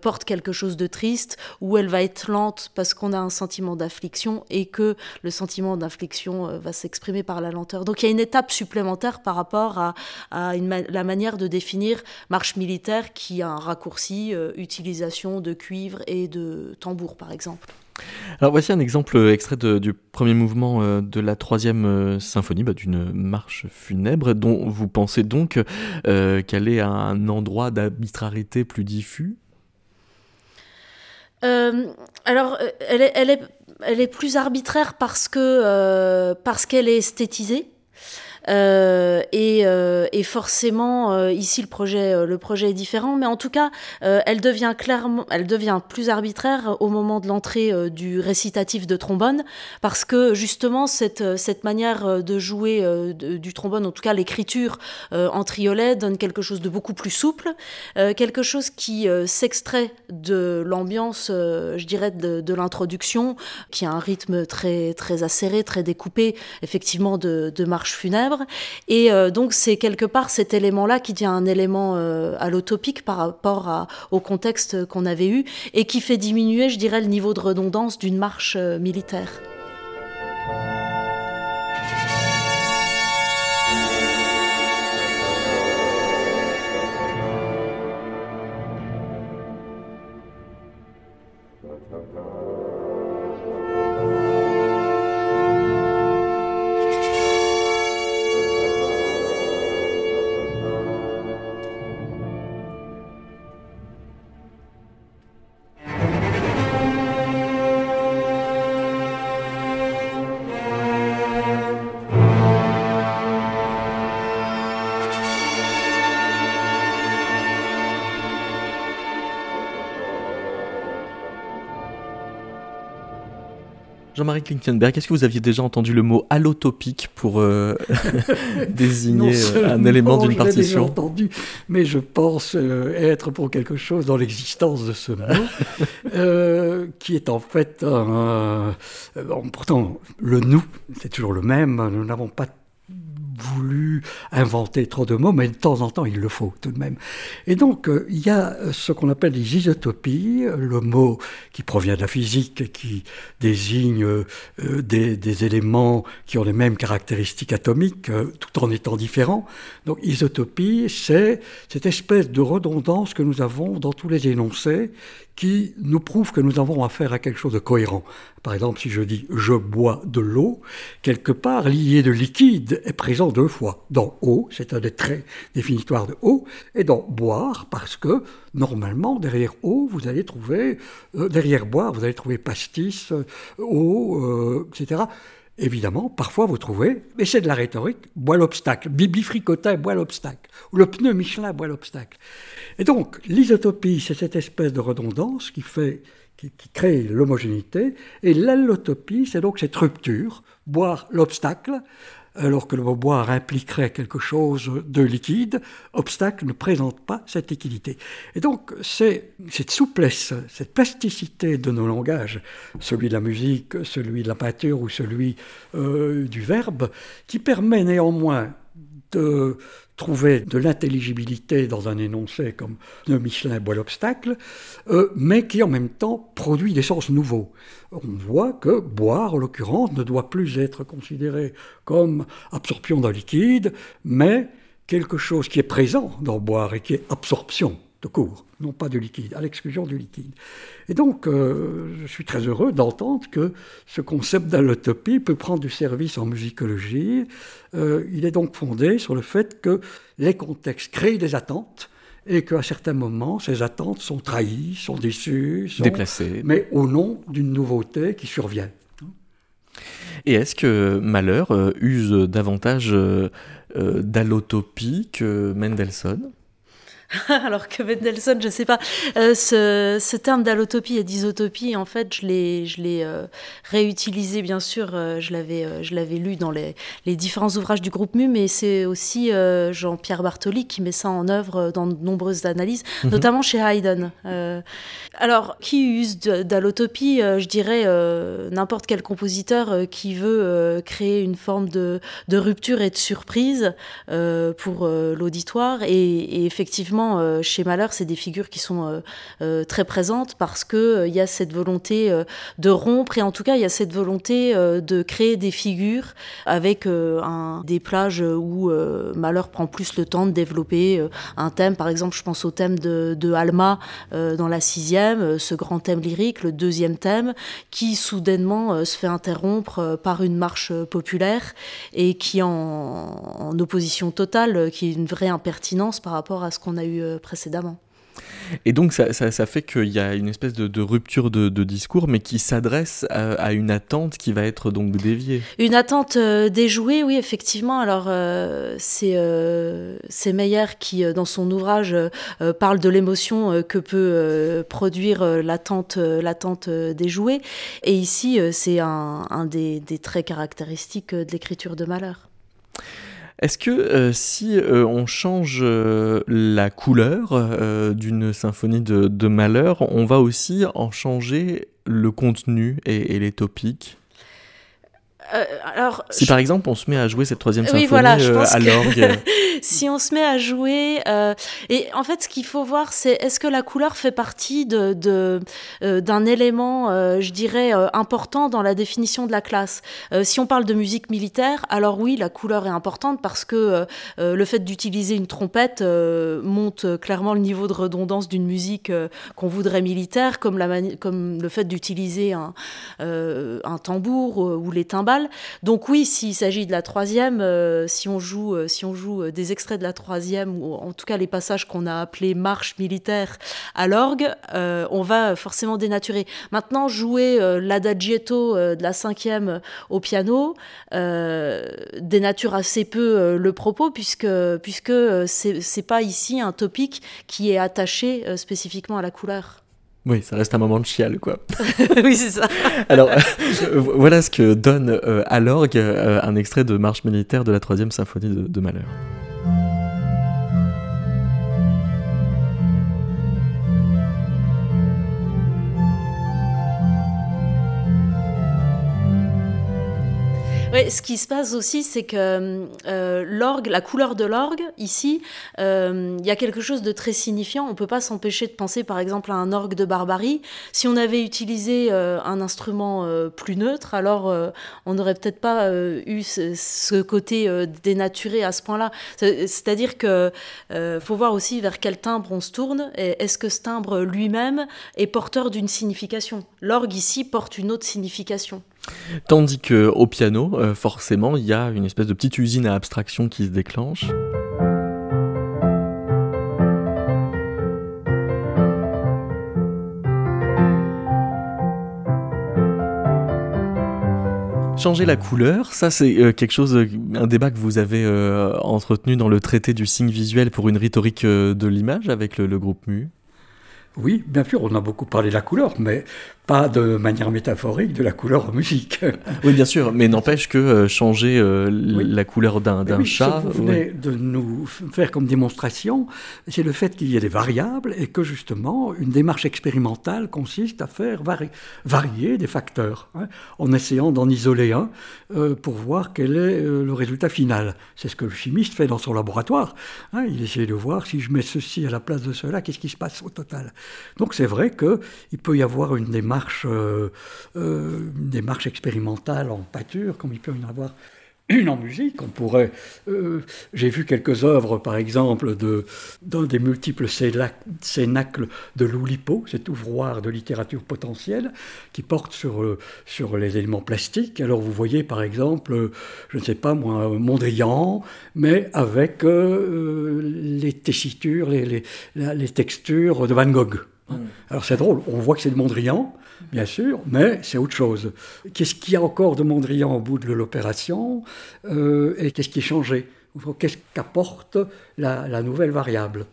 Speaker 3: porte quelque chose de triste, ou elle va être lente parce qu'on a un sentiment d'affliction et que le sentiment d'affliction va s'exprimer par la lenteur. Donc il y a une étape supplémentaire par rapport à, la manière de définir marche militaire qui un raccourci, euh, utilisation de cuivre et de tambour par exemple.
Speaker 1: Alors voici un exemple extrait du premier mouvement euh, de la troisième euh, symphonie, bah, d'une marche funèbre, dont vous pensez donc qu'elle est un endroit d'arbitrarité plus diffus?
Speaker 3: Alors, elle est, plus arbitraire parce parce qu'elle est esthétisée. Et, et, forcément, ici, le projet, le projet est différent, mais en tout cas, elle devient clairement, elle devient plus arbitraire au moment de l'entrée du récitatif de trombone, parce que justement, cette, cette manière de jouer du trombone, en tout cas l'écriture en triolet, donne quelque chose de beaucoup plus souple, quelque chose qui s'extrait de l'ambiance, je dirais, de, de l'introduction, qui a un rythme très, très acéré, très découpé, effectivement, de, de marche funèbre. Et euh, donc, c'est quelque part cet élément-là qui devient un élément euh, allotopique par rapport au contexte qu'on avait eu et qui fait diminuer, je dirais, le niveau de redondance d'une marche euh, militaire.
Speaker 1: Jean-Marie Klinkenberg, est-ce que vous aviez déjà entendu le mot allotopique pour euh, désigner euh, un élément d'une partition
Speaker 4: déjà entendu, mais je pense euh, être pour quelque chose dans l'existence de ce mot, qui est en fait pourtant le nous, c'est toujours le même. Nous n'avons pas voulu inventer trop de mots, mais de temps en temps, il le faut tout de même. Et donc, euh, il y a ce qu'on appelle les isotopies, le mot qui provient de la physique et qui désigne euh, des, des, éléments qui ont les mêmes caractéristiques atomiques, euh, tout en étant différents. Donc, isotopie, c'est cette espèce de redondance que nous avons dans tous les énoncés qui nous prouve que nous avons affaire à quelque chose de cohérent. Par exemple, si je dis je bois de l'eau, quelque part l'idée de liquide est présent deux fois. Dans eau, c'est un des traits définitoires de eau, et dans boire, parce que normalement, derrière eau, vous allez trouver, euh, derrière boire, vous allez trouver pastis, euh, eau, euh, etc. Évidemment, parfois vous trouvez, mais c'est de la rhétorique, bois l'obstacle. Bibi Fricotin boit l'obstacle. Ou le pneu Michelin boit l'obstacle. Et donc, l'isotopie, c'est cette espèce de redondance qui fait, qui, crée l'homogénéité. Et l'allotopie, c'est donc cette rupture, boire l'obstacle, alors que le boire impliquerait quelque chose de liquide, obstacle ne présente pas cette liquidité. Et donc, c'est cette souplesse, cette plasticité de nos langages, celui de la musique, celui de la peinture ou celui euh, du verbe, qui permet néanmoins de trouver de l'intelligibilité dans un énoncé comme le Michelin boit l'obstacle, euh, mais qui en même temps produit des sens nouveaux. On voit que boire, en l'occurrence, ne doit plus être considéré comme absorption d'un liquide, mais quelque chose qui est présent dans boire et qui est absorption de cours, non pas de liquide, à l'exclusion du liquide. Et donc, euh, je suis très heureux d'entendre que ce concept d'allotopie peut prendre du service en musicologie. Euh, il est donc fondé sur le fait que les contextes créent des attentes et qu'à certains moments, ces attentes sont trahies, sont déçues, sont
Speaker 1: déplacées,
Speaker 4: mais au nom d'une nouveauté qui survient.
Speaker 1: Et est-ce que Malheur euh, use davantage d'allotopie que Mendelssohn?
Speaker 3: alors que Mendelssohn, je sais pas, euh, ce, terme d'allotopie et d'isotopie, en fait, je l'ai, je l'ai euh, réutilisé, bien sûr, euh, je, l'avais, je l'avais lu dans les, les, différents ouvrages du groupe MU, mais c'est aussi Jean-Pierre Bartoli qui met ça en œuvre dans de nombreuses analyses, mhm. notamment chez Haydn. alors, qui use d'allotopie Je dirais n'importe quel compositeur qui veut créer une forme de, de, rupture et de surprise pour l'auditoire, et, et effectivement, euh, chez Malheur, c'est des figures qui sont euh, euh, très présentes parce qu'il il y a cette volonté de rompre et en tout cas, il y a cette volonté de créer des figures avec des plages où Malheur prend plus le temps de développer un thème. Par exemple, je pense au thème de, Alma dans la sixième, ce grand thème lyrique, le deuxième thème, qui soudainement se fait interrompre par une marche populaire et qui en, en opposition totale, qui est une vraie impertinence par rapport à ce qu'on a eu euh, précédemment.
Speaker 1: Et donc ça, ça, fait qu'il y a une espèce de, rupture de, discours, mais qui s'adresse à, une attente qui va être donc déviée.
Speaker 3: Une attente euh, déjouée, oui, effectivement. Alors euh, c'est euh, Meyer qui, dans son ouvrage, parle de l'émotion que peut produire l'attente l'attente déjouée. Et ici, c'est un, un des, des traits caractéristiques de l'écriture de Malheur.
Speaker 1: Est-ce que euh, si euh, on change euh, la couleur d'une symphonie de, malheur, on va aussi en changer le contenu et les topiques
Speaker 3: euh, alors,
Speaker 1: si par exemple on se met à jouer cette troisième symphonie euh, à l'orgue.
Speaker 3: si on se met à jouer, euh, et en fait ce qu'il faut voir c'est est-ce que la couleur fait partie de, d'un élément, je dirais, important dans la définition de la classe? si on parle de musique militaire, alors oui, la couleur est importante parce que le fait d'utiliser une trompette monte clairement le niveau de redondance d'une musique qu'on voudrait militaire, comme, la comme le fait d'utiliser un, un tambour ou les timbales. Donc oui, s'il s'agit de la troisième, euh, si on joue, euh, si on joue euh, des extraits de la troisième, ou en tout cas les passages qu'on a appelés marche militaire à l'orgue, on va forcément dénaturer. Maintenant, jouer l'adagietto de la cinquième au piano dénature assez peu le propos, puisque, puisque c'est pas ici un topic qui est attaché spécifiquement à la couleur.
Speaker 1: Oui, ça reste un moment de chial, quoi.
Speaker 3: oui, c'est ça.
Speaker 1: Alors, euh, voilà ce que donne euh, à l'orgue euh, un extrait de Marche militaire de la troisième symphonie de Malheur.
Speaker 3: Ouais, ce qui se passe aussi, c'est que euh, l'orgue, la couleur de l'orgue, ici, euh, il y a quelque chose de très signifiant. On ne peut pas s'empêcher de penser, par exemple, à un orgue de barbarie. Si on avait utilisé euh, un instrument plus neutre, alors on n'aurait peut-être pas eu ce, côté dénaturé à ce point-là. C'est-à-dire que faut voir aussi vers quel timbre on se tourne. Est-ce que ce timbre lui-même est porteur d'une signification L'orgue ici porte une autre signification.
Speaker 1: Tandis que au piano, euh, forcément, il y a une espèce de petite usine à abstraction qui se déclenche. Changer la couleur, ça c'est euh, quelque chose, euh, un débat que vous avez entretenu dans le traité du signe visuel pour une rhétorique de l'image avec le, le groupe MU.
Speaker 4: Oui, bien sûr, on a beaucoup parlé de la couleur, mais pas de manière métaphorique de la couleur en musique.
Speaker 1: Oui, bien sûr, mais n'empêche que euh, changer euh, la couleur d'un oui, chat.
Speaker 4: Ce que vous venez de nous faire comme démonstration, c'est le fait qu'il y ait des variables et que justement, une démarche expérimentale consiste à faire varier des facteurs, hein, en essayant d'en isoler un euh, pour voir quel est le résultat final. C'est ce que le chimiste fait dans son laboratoire. Hein, il essaie de voir si je mets ceci à la place de cela, qu'est-ce qui se passe au total. Donc c'est vrai qu'il peut y avoir une démarche euh, euh, une démarche expérimentale en pâture, comme il peut y en avoir une en musique. On pourrait, euh, j'ai vu quelques œuvres, par exemple, de, d'un des multiples cénacles de Loulipo, cet ouvroir de littérature potentielle, qui porte sur, les éléments plastiques. Alors vous voyez, par exemple, je ne sais pas moi, Mondrian, mais avec les tessitures, les, textures de Van Gogh. Mm. Alors c'est drôle, on voit que c'est de Mondrian, bien sûr, mais c'est autre chose. Qu'est-ce qu'il y a encore de Mondrian au bout de l'opération euh, et qu'est-ce qui est changé? Qu'est-ce qu'apporte la, nouvelle variable?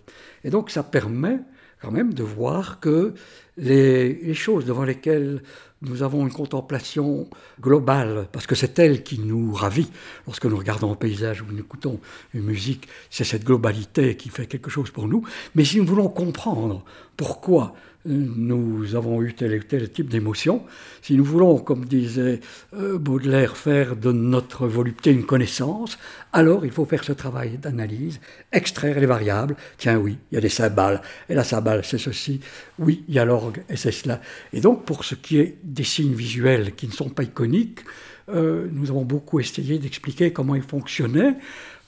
Speaker 4: Et donc ça permet quand même de voir que les, choses devant lesquelles nous avons une contemplation globale, parce que c'est elle qui nous ravit. Lorsque nous regardons un paysage ou nous écoutons une musique, c'est cette globalité qui fait quelque chose pour nous. Mais si nous voulons comprendre pourquoi nous avons eu tel ou tel type d'émotion. Si nous voulons, comme disait euh, Baudelaire, faire de notre volupté une connaissance, alors il faut faire ce travail d'analyse, extraire les variables. Tiens, oui, il y a des cymbales, et la cymbale, c'est ceci. Oui, il y a l'orgue, et c'est cela. Et donc, pour ce qui est des signes visuels qui ne sont pas iconiques, nous avons beaucoup essayé d'expliquer comment il fonctionnait,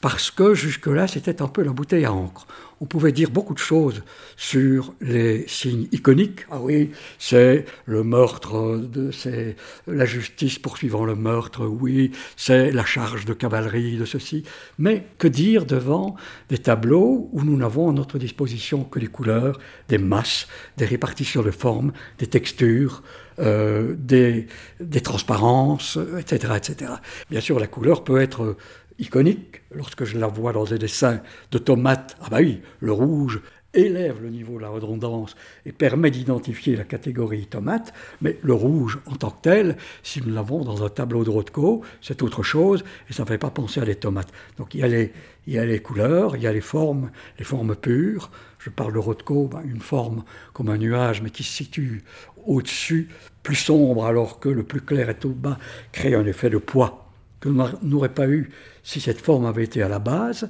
Speaker 4: parce que jusque-là, c'était un peu la bouteille à encre. On pouvait dire beaucoup de choses sur les signes iconiques. Ah oui, c'est le meurtre, c'est la justice poursuivant le meurtre, oui, c'est la charge de cavalerie de ceci. Mais que dire devant des tableaux où nous n'avons à notre disposition que les couleurs, des masses, des répartitions de formes, des textures, euh, des, des transparences, etc., etc. Bien sûr, la couleur peut être iconique. Lorsque je la vois dans des dessins de tomates, ah bah oui, le rouge élève le niveau de la redondance et permet d'identifier la catégorie tomate, mais le rouge en tant que tel, si nous l'avons dans un tableau de Rothko, c'est autre chose et ça ne fait pas penser à des tomates. Donc il y a les, il y a les couleurs, il y a les formes, les formes pures. Je parle de Rothko, ben, une forme comme un nuage mais qui se situe au-dessus, plus sombre alors que le plus clair est au bas, crée un effet de poids que n'aurait pas eu si cette forme avait été à la base.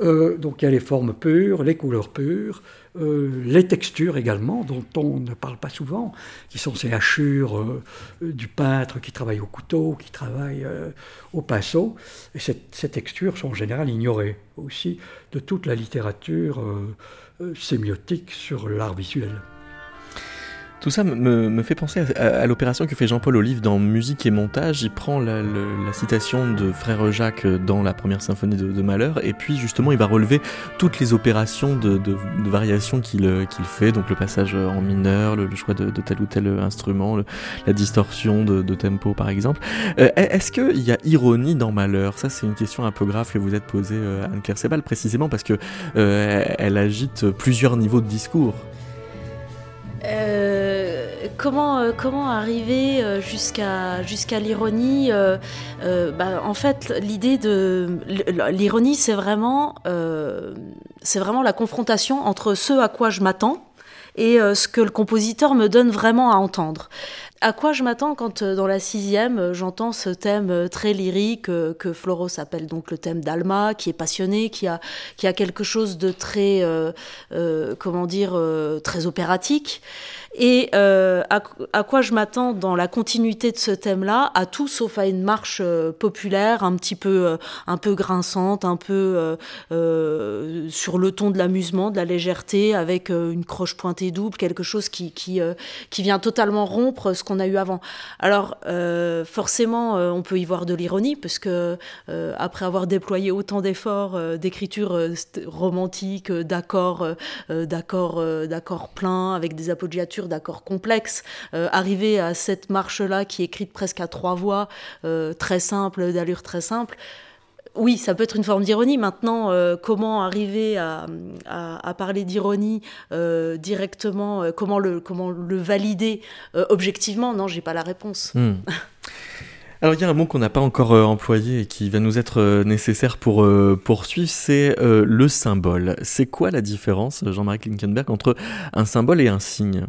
Speaker 4: Euh, donc il y a les formes pures, les couleurs pures, euh, les textures également, dont on ne parle pas souvent, qui sont ces hachures euh, du peintre qui travaille au couteau, qui travaille au pinceau. Et ces textures sont en général ignorées aussi de toute la littérature sémiotique sur l'art visuel.
Speaker 1: Tout ça me, fait penser à, l'opération que fait Jean-Paul Olive dans Musique et Montage. Il prend la, citation de Frère Jacques dans la première symphonie de, Malheur, et puis justement il va relever toutes les opérations de, variation qu'il fait, donc le passage en mineur, le, choix de, tel ou tel instrument, la distorsion de, tempo par exemple. Euh, est-ce qu'il y a ironie dans Malheur Ça c'est une question un peu grave que vous êtes posée à euh, Anne-Claire Sebal, précisément parce que euh, elle agite plusieurs niveaux de discours.
Speaker 3: Euh, comment, euh, comment arriver euh, jusqu'à jusqu'à l'ironie bah, En fait, l'idée de l'ironie, c'est vraiment, c'est vraiment la confrontation entre ce à quoi je m'attends et ce que le compositeur me donne vraiment à entendre à quoi je m'attends quand dans la sixième j'entends ce thème très lyrique que Floro s'appelle donc le thème d'Alma, qui est passionné, qui a, qui a quelque chose de très, comment dire, très opératique. Et euh, à, quoi je m'attends dans la continuité de ce thème-là? À tout sauf à une marche euh, populaire, un petit peu, euh, un peu grinçante, un peu sur le ton de l'amusement, de la légèreté, avec une croche pointée double, quelque chose qui, qui, vient totalement rompre ce qu'on a eu avant. Alors, forcément, on peut y voir de l'ironie, parce que après avoir déployé autant d'efforts d'écriture romantique, d'accords, pleins, avec des appoggiatures, d'accords complexes, euh, arriver à cette marche-là qui est écrite presque à trois voix, euh, très simple, d'allure très simple, oui, ça peut être une forme d'ironie. Maintenant, euh, comment arriver à, parler d'ironie directement Comment le comment le valider objectivement? Non, j'ai pas la réponse.
Speaker 1: Hmm. Alors il y a un mot qu'on n'a pas encore employé et qui va nous être nécessaire pour poursuivre, c'est le symbole. C'est quoi la différence, Jean-Marie Klinkenberg, entre un symbole et un signe?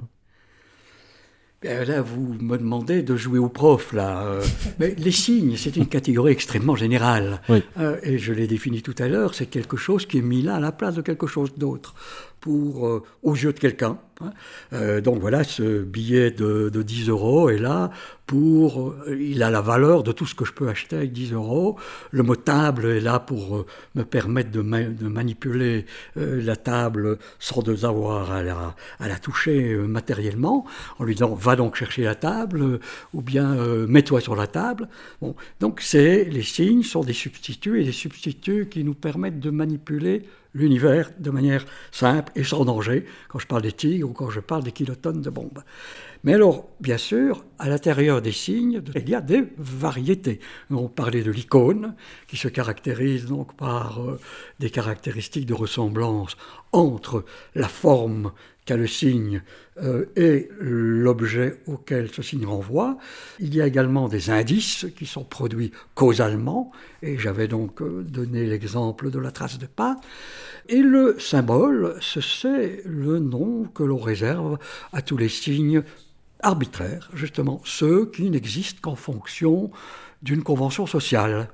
Speaker 4: Là, vous me demandez de jouer au prof, là. Euh. mais les signes, c'est une catégorie extrêmement générale. Euh, et je l'ai défini tout à l'heure, c'est quelque chose qui est mis là à la place de quelque chose d'autre pour, euh, aux yeux de quelqu'un. Hein. Euh, donc voilà, ce billet de, 10 euros est là pour, euh, il a la valeur de tout ce que je peux acheter avec 10 euros. Le mot table est là pour me permettre de, manipuler la table sans devoir à la, la toucher matériellement, en lui disant va donc chercher la table ou bien mets-toi sur la table. Bon, donc les signes sont des substituts et des substituts qui nous permettent de manipuler l'univers de manière simple et sans danger, quand je parle des tigres ou quand je parle des kilotonnes de bombes. Mais alors, bien sûr, à l'intérieur des signes, il y a des variétés. On parlait de l'icône, qui se caractérise donc par euh, des caractéristiques de ressemblance entre la forme qu'a le signe euh, et l'objet auquel ce signe renvoie. Il y a également des indices qui sont produits causalement, et j'avais donc euh, donné l'exemple de la trace de pas. Et le symbole, c'est le nom que l'on réserve à tous les signes arbitraires, justement, ceux qui n'existent qu'en fonction d'une convention sociale.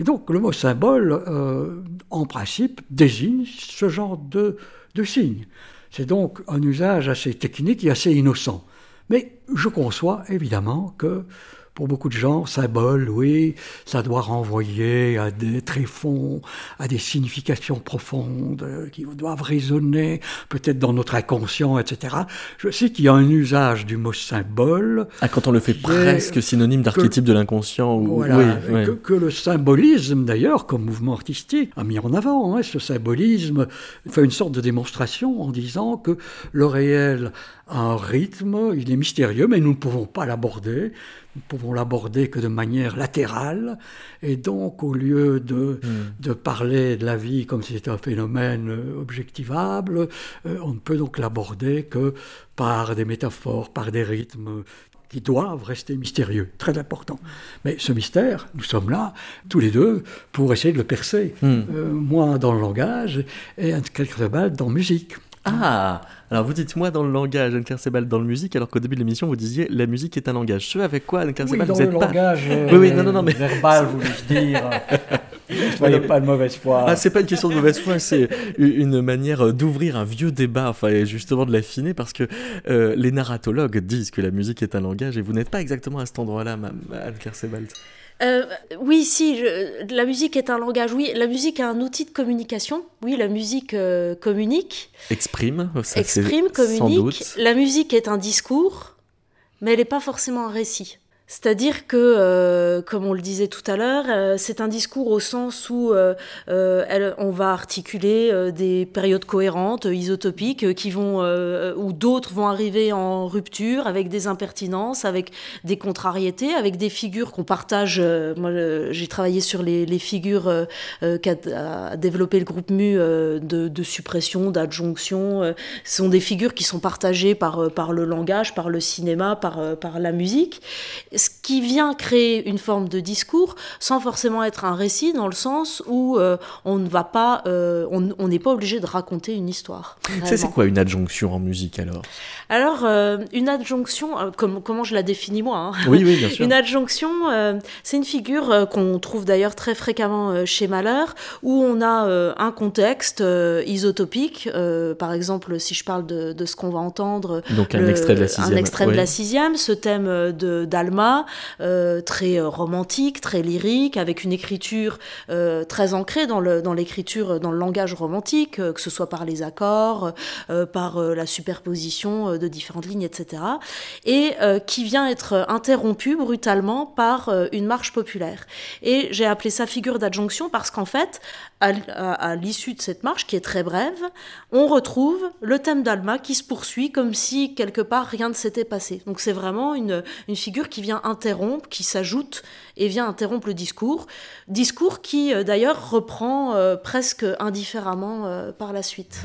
Speaker 4: Et donc le mot symbole, euh, en principe, désigne ce genre de, de signe. C'est donc un usage assez technique et assez innocent. Mais je conçois évidemment que pour beaucoup de gens, symbole, oui, ça doit renvoyer à des tréfonds, à des significations profondes euh, qui doivent résonner peut-être dans notre inconscient, etc. Je sais qu'il y a un usage du mot symbole.
Speaker 1: Ah, quand on le fait presque synonyme d'archétype de l'inconscient. Ou...
Speaker 4: Voilà, oui, que, le symbolisme, d'ailleurs, comme mouvement artistique, a mis en avant. Hein, ce symbolisme fait une sorte de démonstration en disant que le réel a un rythme, il est mystérieux, mais nous ne pouvons pas l'aborder nous pouvons l'aborder que de manière latérale, et donc au lieu de, hmm. de parler de la vie comme si c'était un phénomène euh, objectivable, euh, on ne peut donc l'aborder que par des métaphores, par des rythmes qui doivent rester mystérieux, très important. Mais ce mystère, nous sommes là, tous les deux, pour essayer de le percer. Euh, moi dans le langage et quelques balles dans la musique.
Speaker 1: Ah Alors vous dites moi dans le langage, Anne Sebald dans le musique, alors qu'au début de l'émission vous disiez la musique est un langage. Ce avec quoi Anne
Speaker 4: Sebald
Speaker 1: oui,
Speaker 4: vous êtes pas...
Speaker 1: oui, oui, non, non, non, mais...
Speaker 4: verbal, voulez-je dire. Ne soyez pas de mauvaise foi.
Speaker 1: Ah, c'est pas une question de mauvaise foi, c'est une manière d'ouvrir un vieux débat, enfin, et justement de l'affiner, parce que euh, les narratologues disent que la musique est un langage, et vous n'êtes pas exactement à cet endroit-là, Anne Sebald.
Speaker 3: Euh, oui, si, la musique est un langage, oui, la musique est un outil de communication, oui, la musique euh, communique.
Speaker 1: Exprime,
Speaker 3: ça Exprime, communique. La musique est un discours, mais elle n'est pas forcément un récit. C'est-à-dire que, euh, comme on le disait tout à l'heure, euh, c'est un discours au sens où euh, on va articuler des périodes cohérentes, isotopiques, qui vont, où d'autres vont arriver en rupture avec des impertinences, avec des contrariétés, avec des figures qu'on partage. moi, j'ai travaillé sur les, figures qu'a développé le groupe MU de, suppression, d'adjonction. Ce sont des figures qui sont partagées par, par le langage, par le cinéma, par, par la musique ce qui vient créer une forme de discours sans forcément être un récit dans le sens où euh, on ne va pas, euh, on n'est pas obligé de raconter une histoire.
Speaker 1: C'est quoi une adjonction en musique alors?
Speaker 3: Alors euh, une adjonction, comment je la définis moi hein?
Speaker 1: Oui, oui, bien sûr.
Speaker 3: Une adjonction, c'est une figure qu'on trouve d'ailleurs très fréquemment chez Malheur, où on a un contexte isotopique. par exemple, si je parle de, ce qu'on va entendre,
Speaker 1: donc un extrait de la sixième,
Speaker 3: un extrait de la sixième, ce thème de euh, très euh, romantique, très lyrique, avec une écriture euh, très ancrée dans l'écriture, dans, le langage romantique, que ce soit par les accords, par la superposition de différentes lignes, etc. Et qui vient être interrompu brutalement par une marche populaire. Et j'ai appelé ça figure d'adjonction parce qu'en fait, à, l'issue de cette marche, qui est très brève, on retrouve le thème d'Alma qui se poursuit comme si quelque part rien ne s'était passé. Donc c'est vraiment une, figure qui vient interrompre, qui s'ajoute et vient interrompre le discours. Discours qui euh, d'ailleurs reprend euh, presque indifféremment euh, par la suite.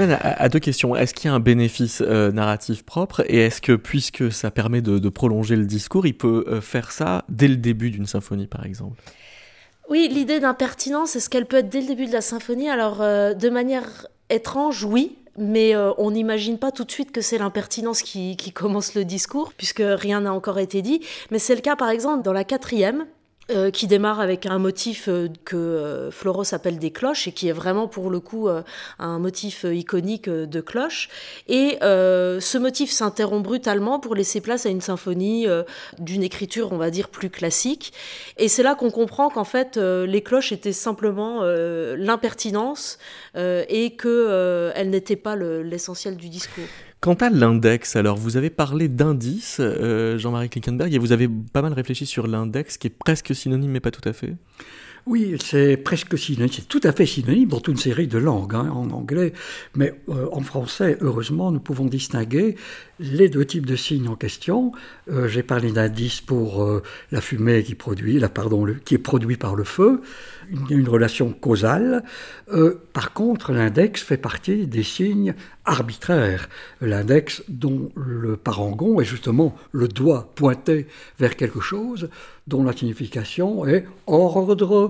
Speaker 1: M'amène à, deux questions. Est-ce qu'il y a un bénéfice euh, narratif propre et est-ce que, puisque ça permet de, prolonger le discours, il peut euh, faire ça dès le début d'une symphonie, par exemple?
Speaker 3: Oui, l'idée d'impertinence, est-ce qu'elle peut être dès le début de la symphonie? Alors, euh, de manière étrange, oui, mais on n'imagine pas tout de suite que c'est l'impertinence qui, commence le discours, puisque rien n'a encore été dit. Mais c'est le cas, par exemple, dans la quatrième, euh, qui démarre avec un motif euh, que euh, Floros appelle des cloches et qui est vraiment pour le coup un motif iconique de cloches. Et ce motif s'interrompt brutalement pour laisser place à une symphonie d'une écriture, on va dire, plus classique. Et c'est là qu'on comprend qu'en fait, les cloches étaient simplement l'impertinence et qu'elles n'étaient pas l'essentiel du discours.
Speaker 1: Quant à l'index, alors vous avez parlé d'indice, euh, Jean-Marie Klickenberg, et vous avez pas mal réfléchi sur l'index qui est presque synonyme mais pas tout à fait.
Speaker 4: Oui, c'est presque synonyme, c'est tout à fait synonyme dans toute une série de langues, hein, en anglais, mais euh, en français, heureusement, nous pouvons distinguer les deux types de signes en question. Euh, j'ai parlé d'indice pour euh, la fumée qui, produit, la, pardon, est produit par le feu, une, relation causale. par contre, l'index fait partie des signes arbitraires. L'index dont le parangon est justement le doigt pointé vers quelque chose, dont la signification est ordre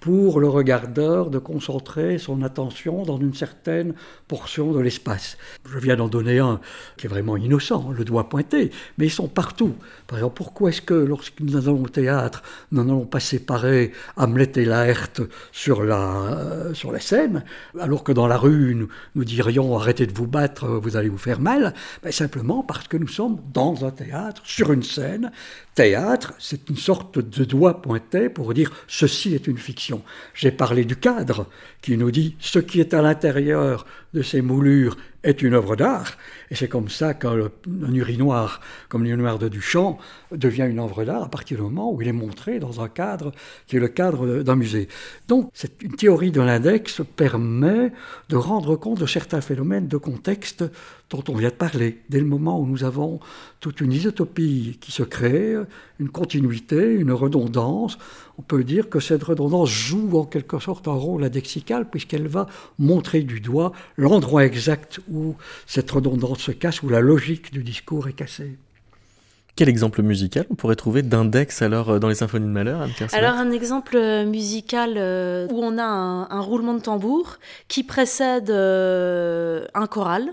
Speaker 4: pour le regardeur de concentrer son attention dans une certaine portion de l'espace. Je viens d'en donner un qui est vraiment innocent, le doigt pointé, mais ils sont partout. Par exemple, pourquoi est-ce que lorsque nous allons au théâtre, nous n'allons pas séparer Hamlet et Laerte sur la, euh, sur la scène, alors que dans la rue, nous, nous dirions arrêtez de vous battre, vous allez vous faire mal? Ben, Simplement parce que nous sommes dans un théâtre, sur une scène. Théâtre, c'est une sorte de doigt pointé pour dire ceci est une fiction. J'ai parlé du cadre qui nous dit ce qui est à l'intérieur de ces moulures est une œuvre d'art. Et c'est comme ça qu'un urinoir, comme l'urinoir de Duchamp, devient une œuvre d'art à partir du moment où il est montré dans un cadre qui est le cadre d'un musée. Donc, cette, une théorie de l'index permet de rendre compte de certains phénomènes de contexte dont on vient de parler. Dès le moment où nous avons toute une isotopie qui se crée, une continuité, une redondance, on peut dire que cette redondance joue en quelque sorte un rôle indexical puisqu'elle va montrer du doigt l'endroit exact où cette redondance se casse, où la logique du discours est cassée.
Speaker 1: Quel exemple musical on pourrait trouver d'index alors euh, dans les symphonies de Malheur
Speaker 3: Alors un exemple euh, musical euh, où on a un, roulement de tambour qui précède un choral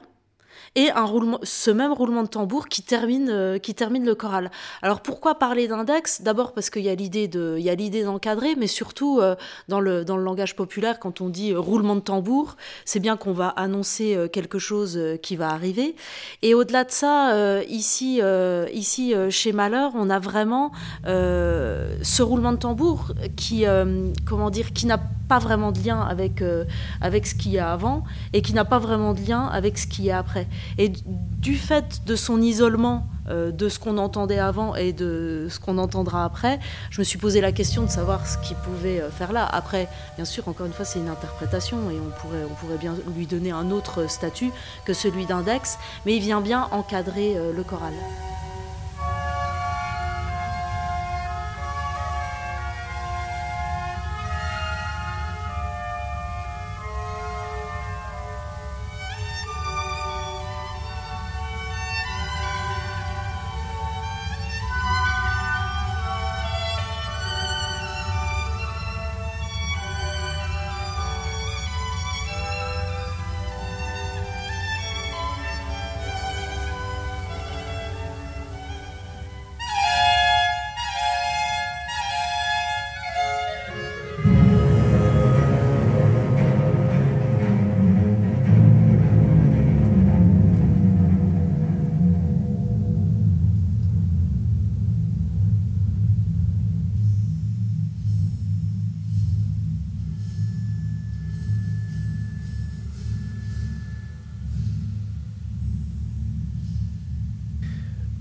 Speaker 3: et un roulement, ce même roulement de tambour qui termine, euh, qui termine le choral. Alors pourquoi parler d'index? D'abord parce qu'il y a l'idée de, il y a l'idée d'encadrer, mais surtout euh, dans le dans le langage populaire, quand on dit euh, roulement de tambour, c'est bien qu'on va annoncer quelque chose qui va arriver. Et au-delà de ça, ici ici chez Malheur, on a vraiment ce roulement de tambour qui comment dire, qui n'a pas vraiment de lien avec avec ce qu'il y a avant et qui n'a pas vraiment de lien avec ce qu'il y a après. Et du fait de son isolement euh, de ce qu'on entendait avant et de ce qu'on entendra après, je me suis posé la question de savoir ce qu'il pouvait euh, faire là. Après, bien sûr, encore une fois, c'est une interprétation et on pourrait, on pourrait bien lui donner un autre statut que celui d'index, mais il vient bien encadrer euh, le choral.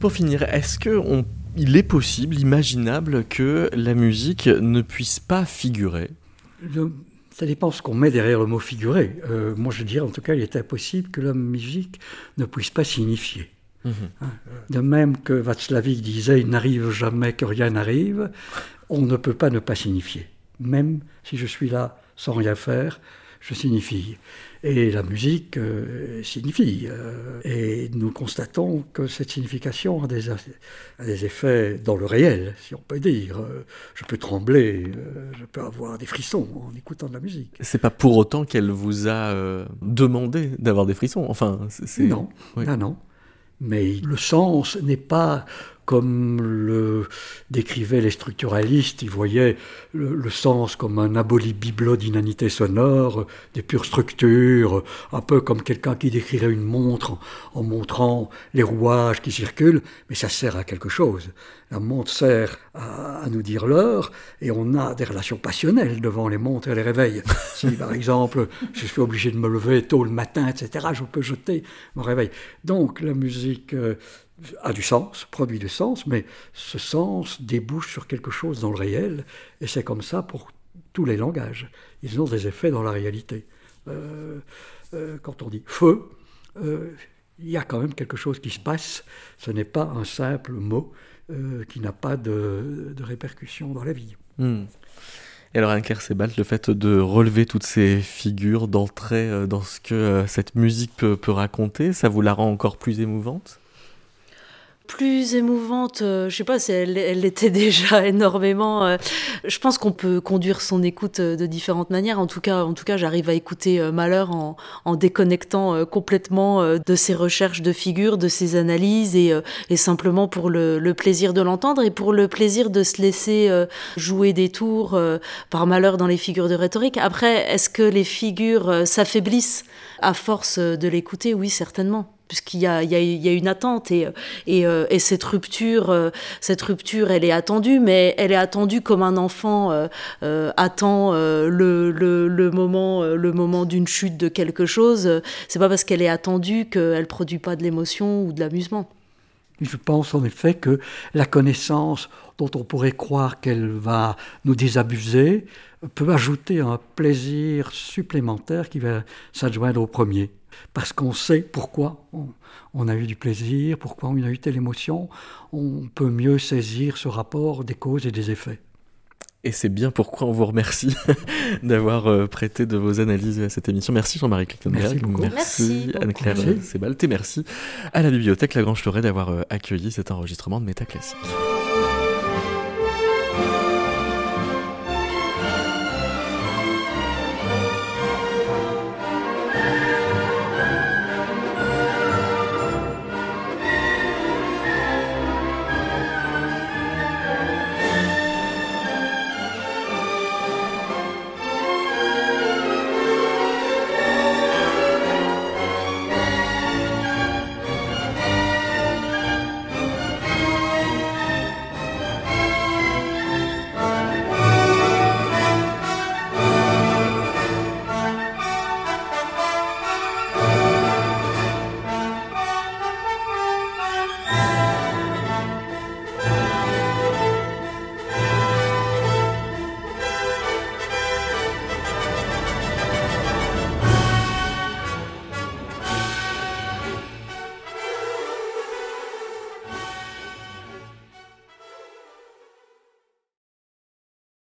Speaker 1: Pour finir, est-ce que il est possible, imaginable que la musique ne puisse pas figurer?
Speaker 4: Ça dépend ce qu'on met derrière le mot figurer. Euh, moi, je dirais en tout cas, il est impossible que la musique ne puisse pas signifier. Mhm. Hein, de même que Václavic disait, il n'arrive jamais que rien n'arrive, on ne peut pas ne pas signifier. Même si je suis là sans rien faire, je signifie. Et la musique euh, signifie. Euh, et nous constatons que cette signification a des, a des, effets dans le réel, si on peut dire. Je peux trembler, euh, je peux avoir des frissons en écoutant de la musique.
Speaker 1: C'est pas pour autant qu'elle vous a demandé d'avoir des frissons. Enfin, c'est...
Speaker 4: Non, non, non. Mais le sens n'est pas comme le décrivaient les structuralistes, ils voyaient le, sens comme un aboli-bibelot d'inanité sonore, des pures structures, un peu comme quelqu'un qui décrirait une montre en, montrant les rouages qui circulent, mais ça sert à quelque chose. La montre sert à, nous dire l'heure, et on a des relations passionnelles devant les montres et les réveils. Si, par exemple, je suis obligé de me lever tôt le matin, etc., je peux jeter mon réveil. Donc, la musique... Euh, a du sens, produit du sens, mais ce sens débouche sur quelque chose dans le réel, et c'est comme ça pour tous les langages. Ils ont des effets dans la réalité. Euh, euh, quand on dit feu, euh, il y a quand même quelque chose qui se passe. Ce n'est pas un simple mot qui n'a pas de, répercussion dans la vie.
Speaker 1: Hmm. Et alors, Anne Sebald, le fait de relever toutes ces figures, d'entrer dans ce que cette musique peut raconter, ça vous la rend encore plus émouvante?
Speaker 3: Plus émouvante, euh, je sais pas si elle, l'était déjà énormément. Euh, je pense qu'on peut conduire son écoute euh, de différentes manières. En tout cas, en tout cas, j'arrive à écouter Malheur en, en déconnectant complètement de ses recherches de figures, de ses analyses et, et simplement pour le, le plaisir de l'entendre et pour le plaisir de se laisser jouer des tours par Malheur dans les figures de rhétorique. Après, est-ce que les figures s'affaiblissent à force de l'écouter? Oui, certainement puisqu'il y a, une attente et, euh, et, cette rupture, euh, cette rupture, elle est attendue, mais elle est attendue comme un enfant euh, attend le, moment, le moment d'une chute de quelque chose. C'est pas parce qu'elle est attendue qu'elle produit pas de l'émotion ou de l'amusement.
Speaker 4: Je pense en effet que la connaissance dont on pourrait croire qu'elle va nous désabuser peut ajouter un plaisir supplémentaire qui va s'adjoindre au premier parce qu'on sait pourquoi on, a eu du plaisir, pourquoi on a eu telle émotion, on peut mieux saisir ce rapport des causes et des effets.
Speaker 1: Et c'est bien pourquoi on vous remercie d'avoir euh, prêté de vos analyses à cette émission. Merci Jean-Marie
Speaker 4: Merci,
Speaker 3: merci,
Speaker 1: Anne-Claire Sebalt et merci à la bibliothèque Lagrange Fleuret d'avoir euh, accueilli cet enregistrement de Métaclassique.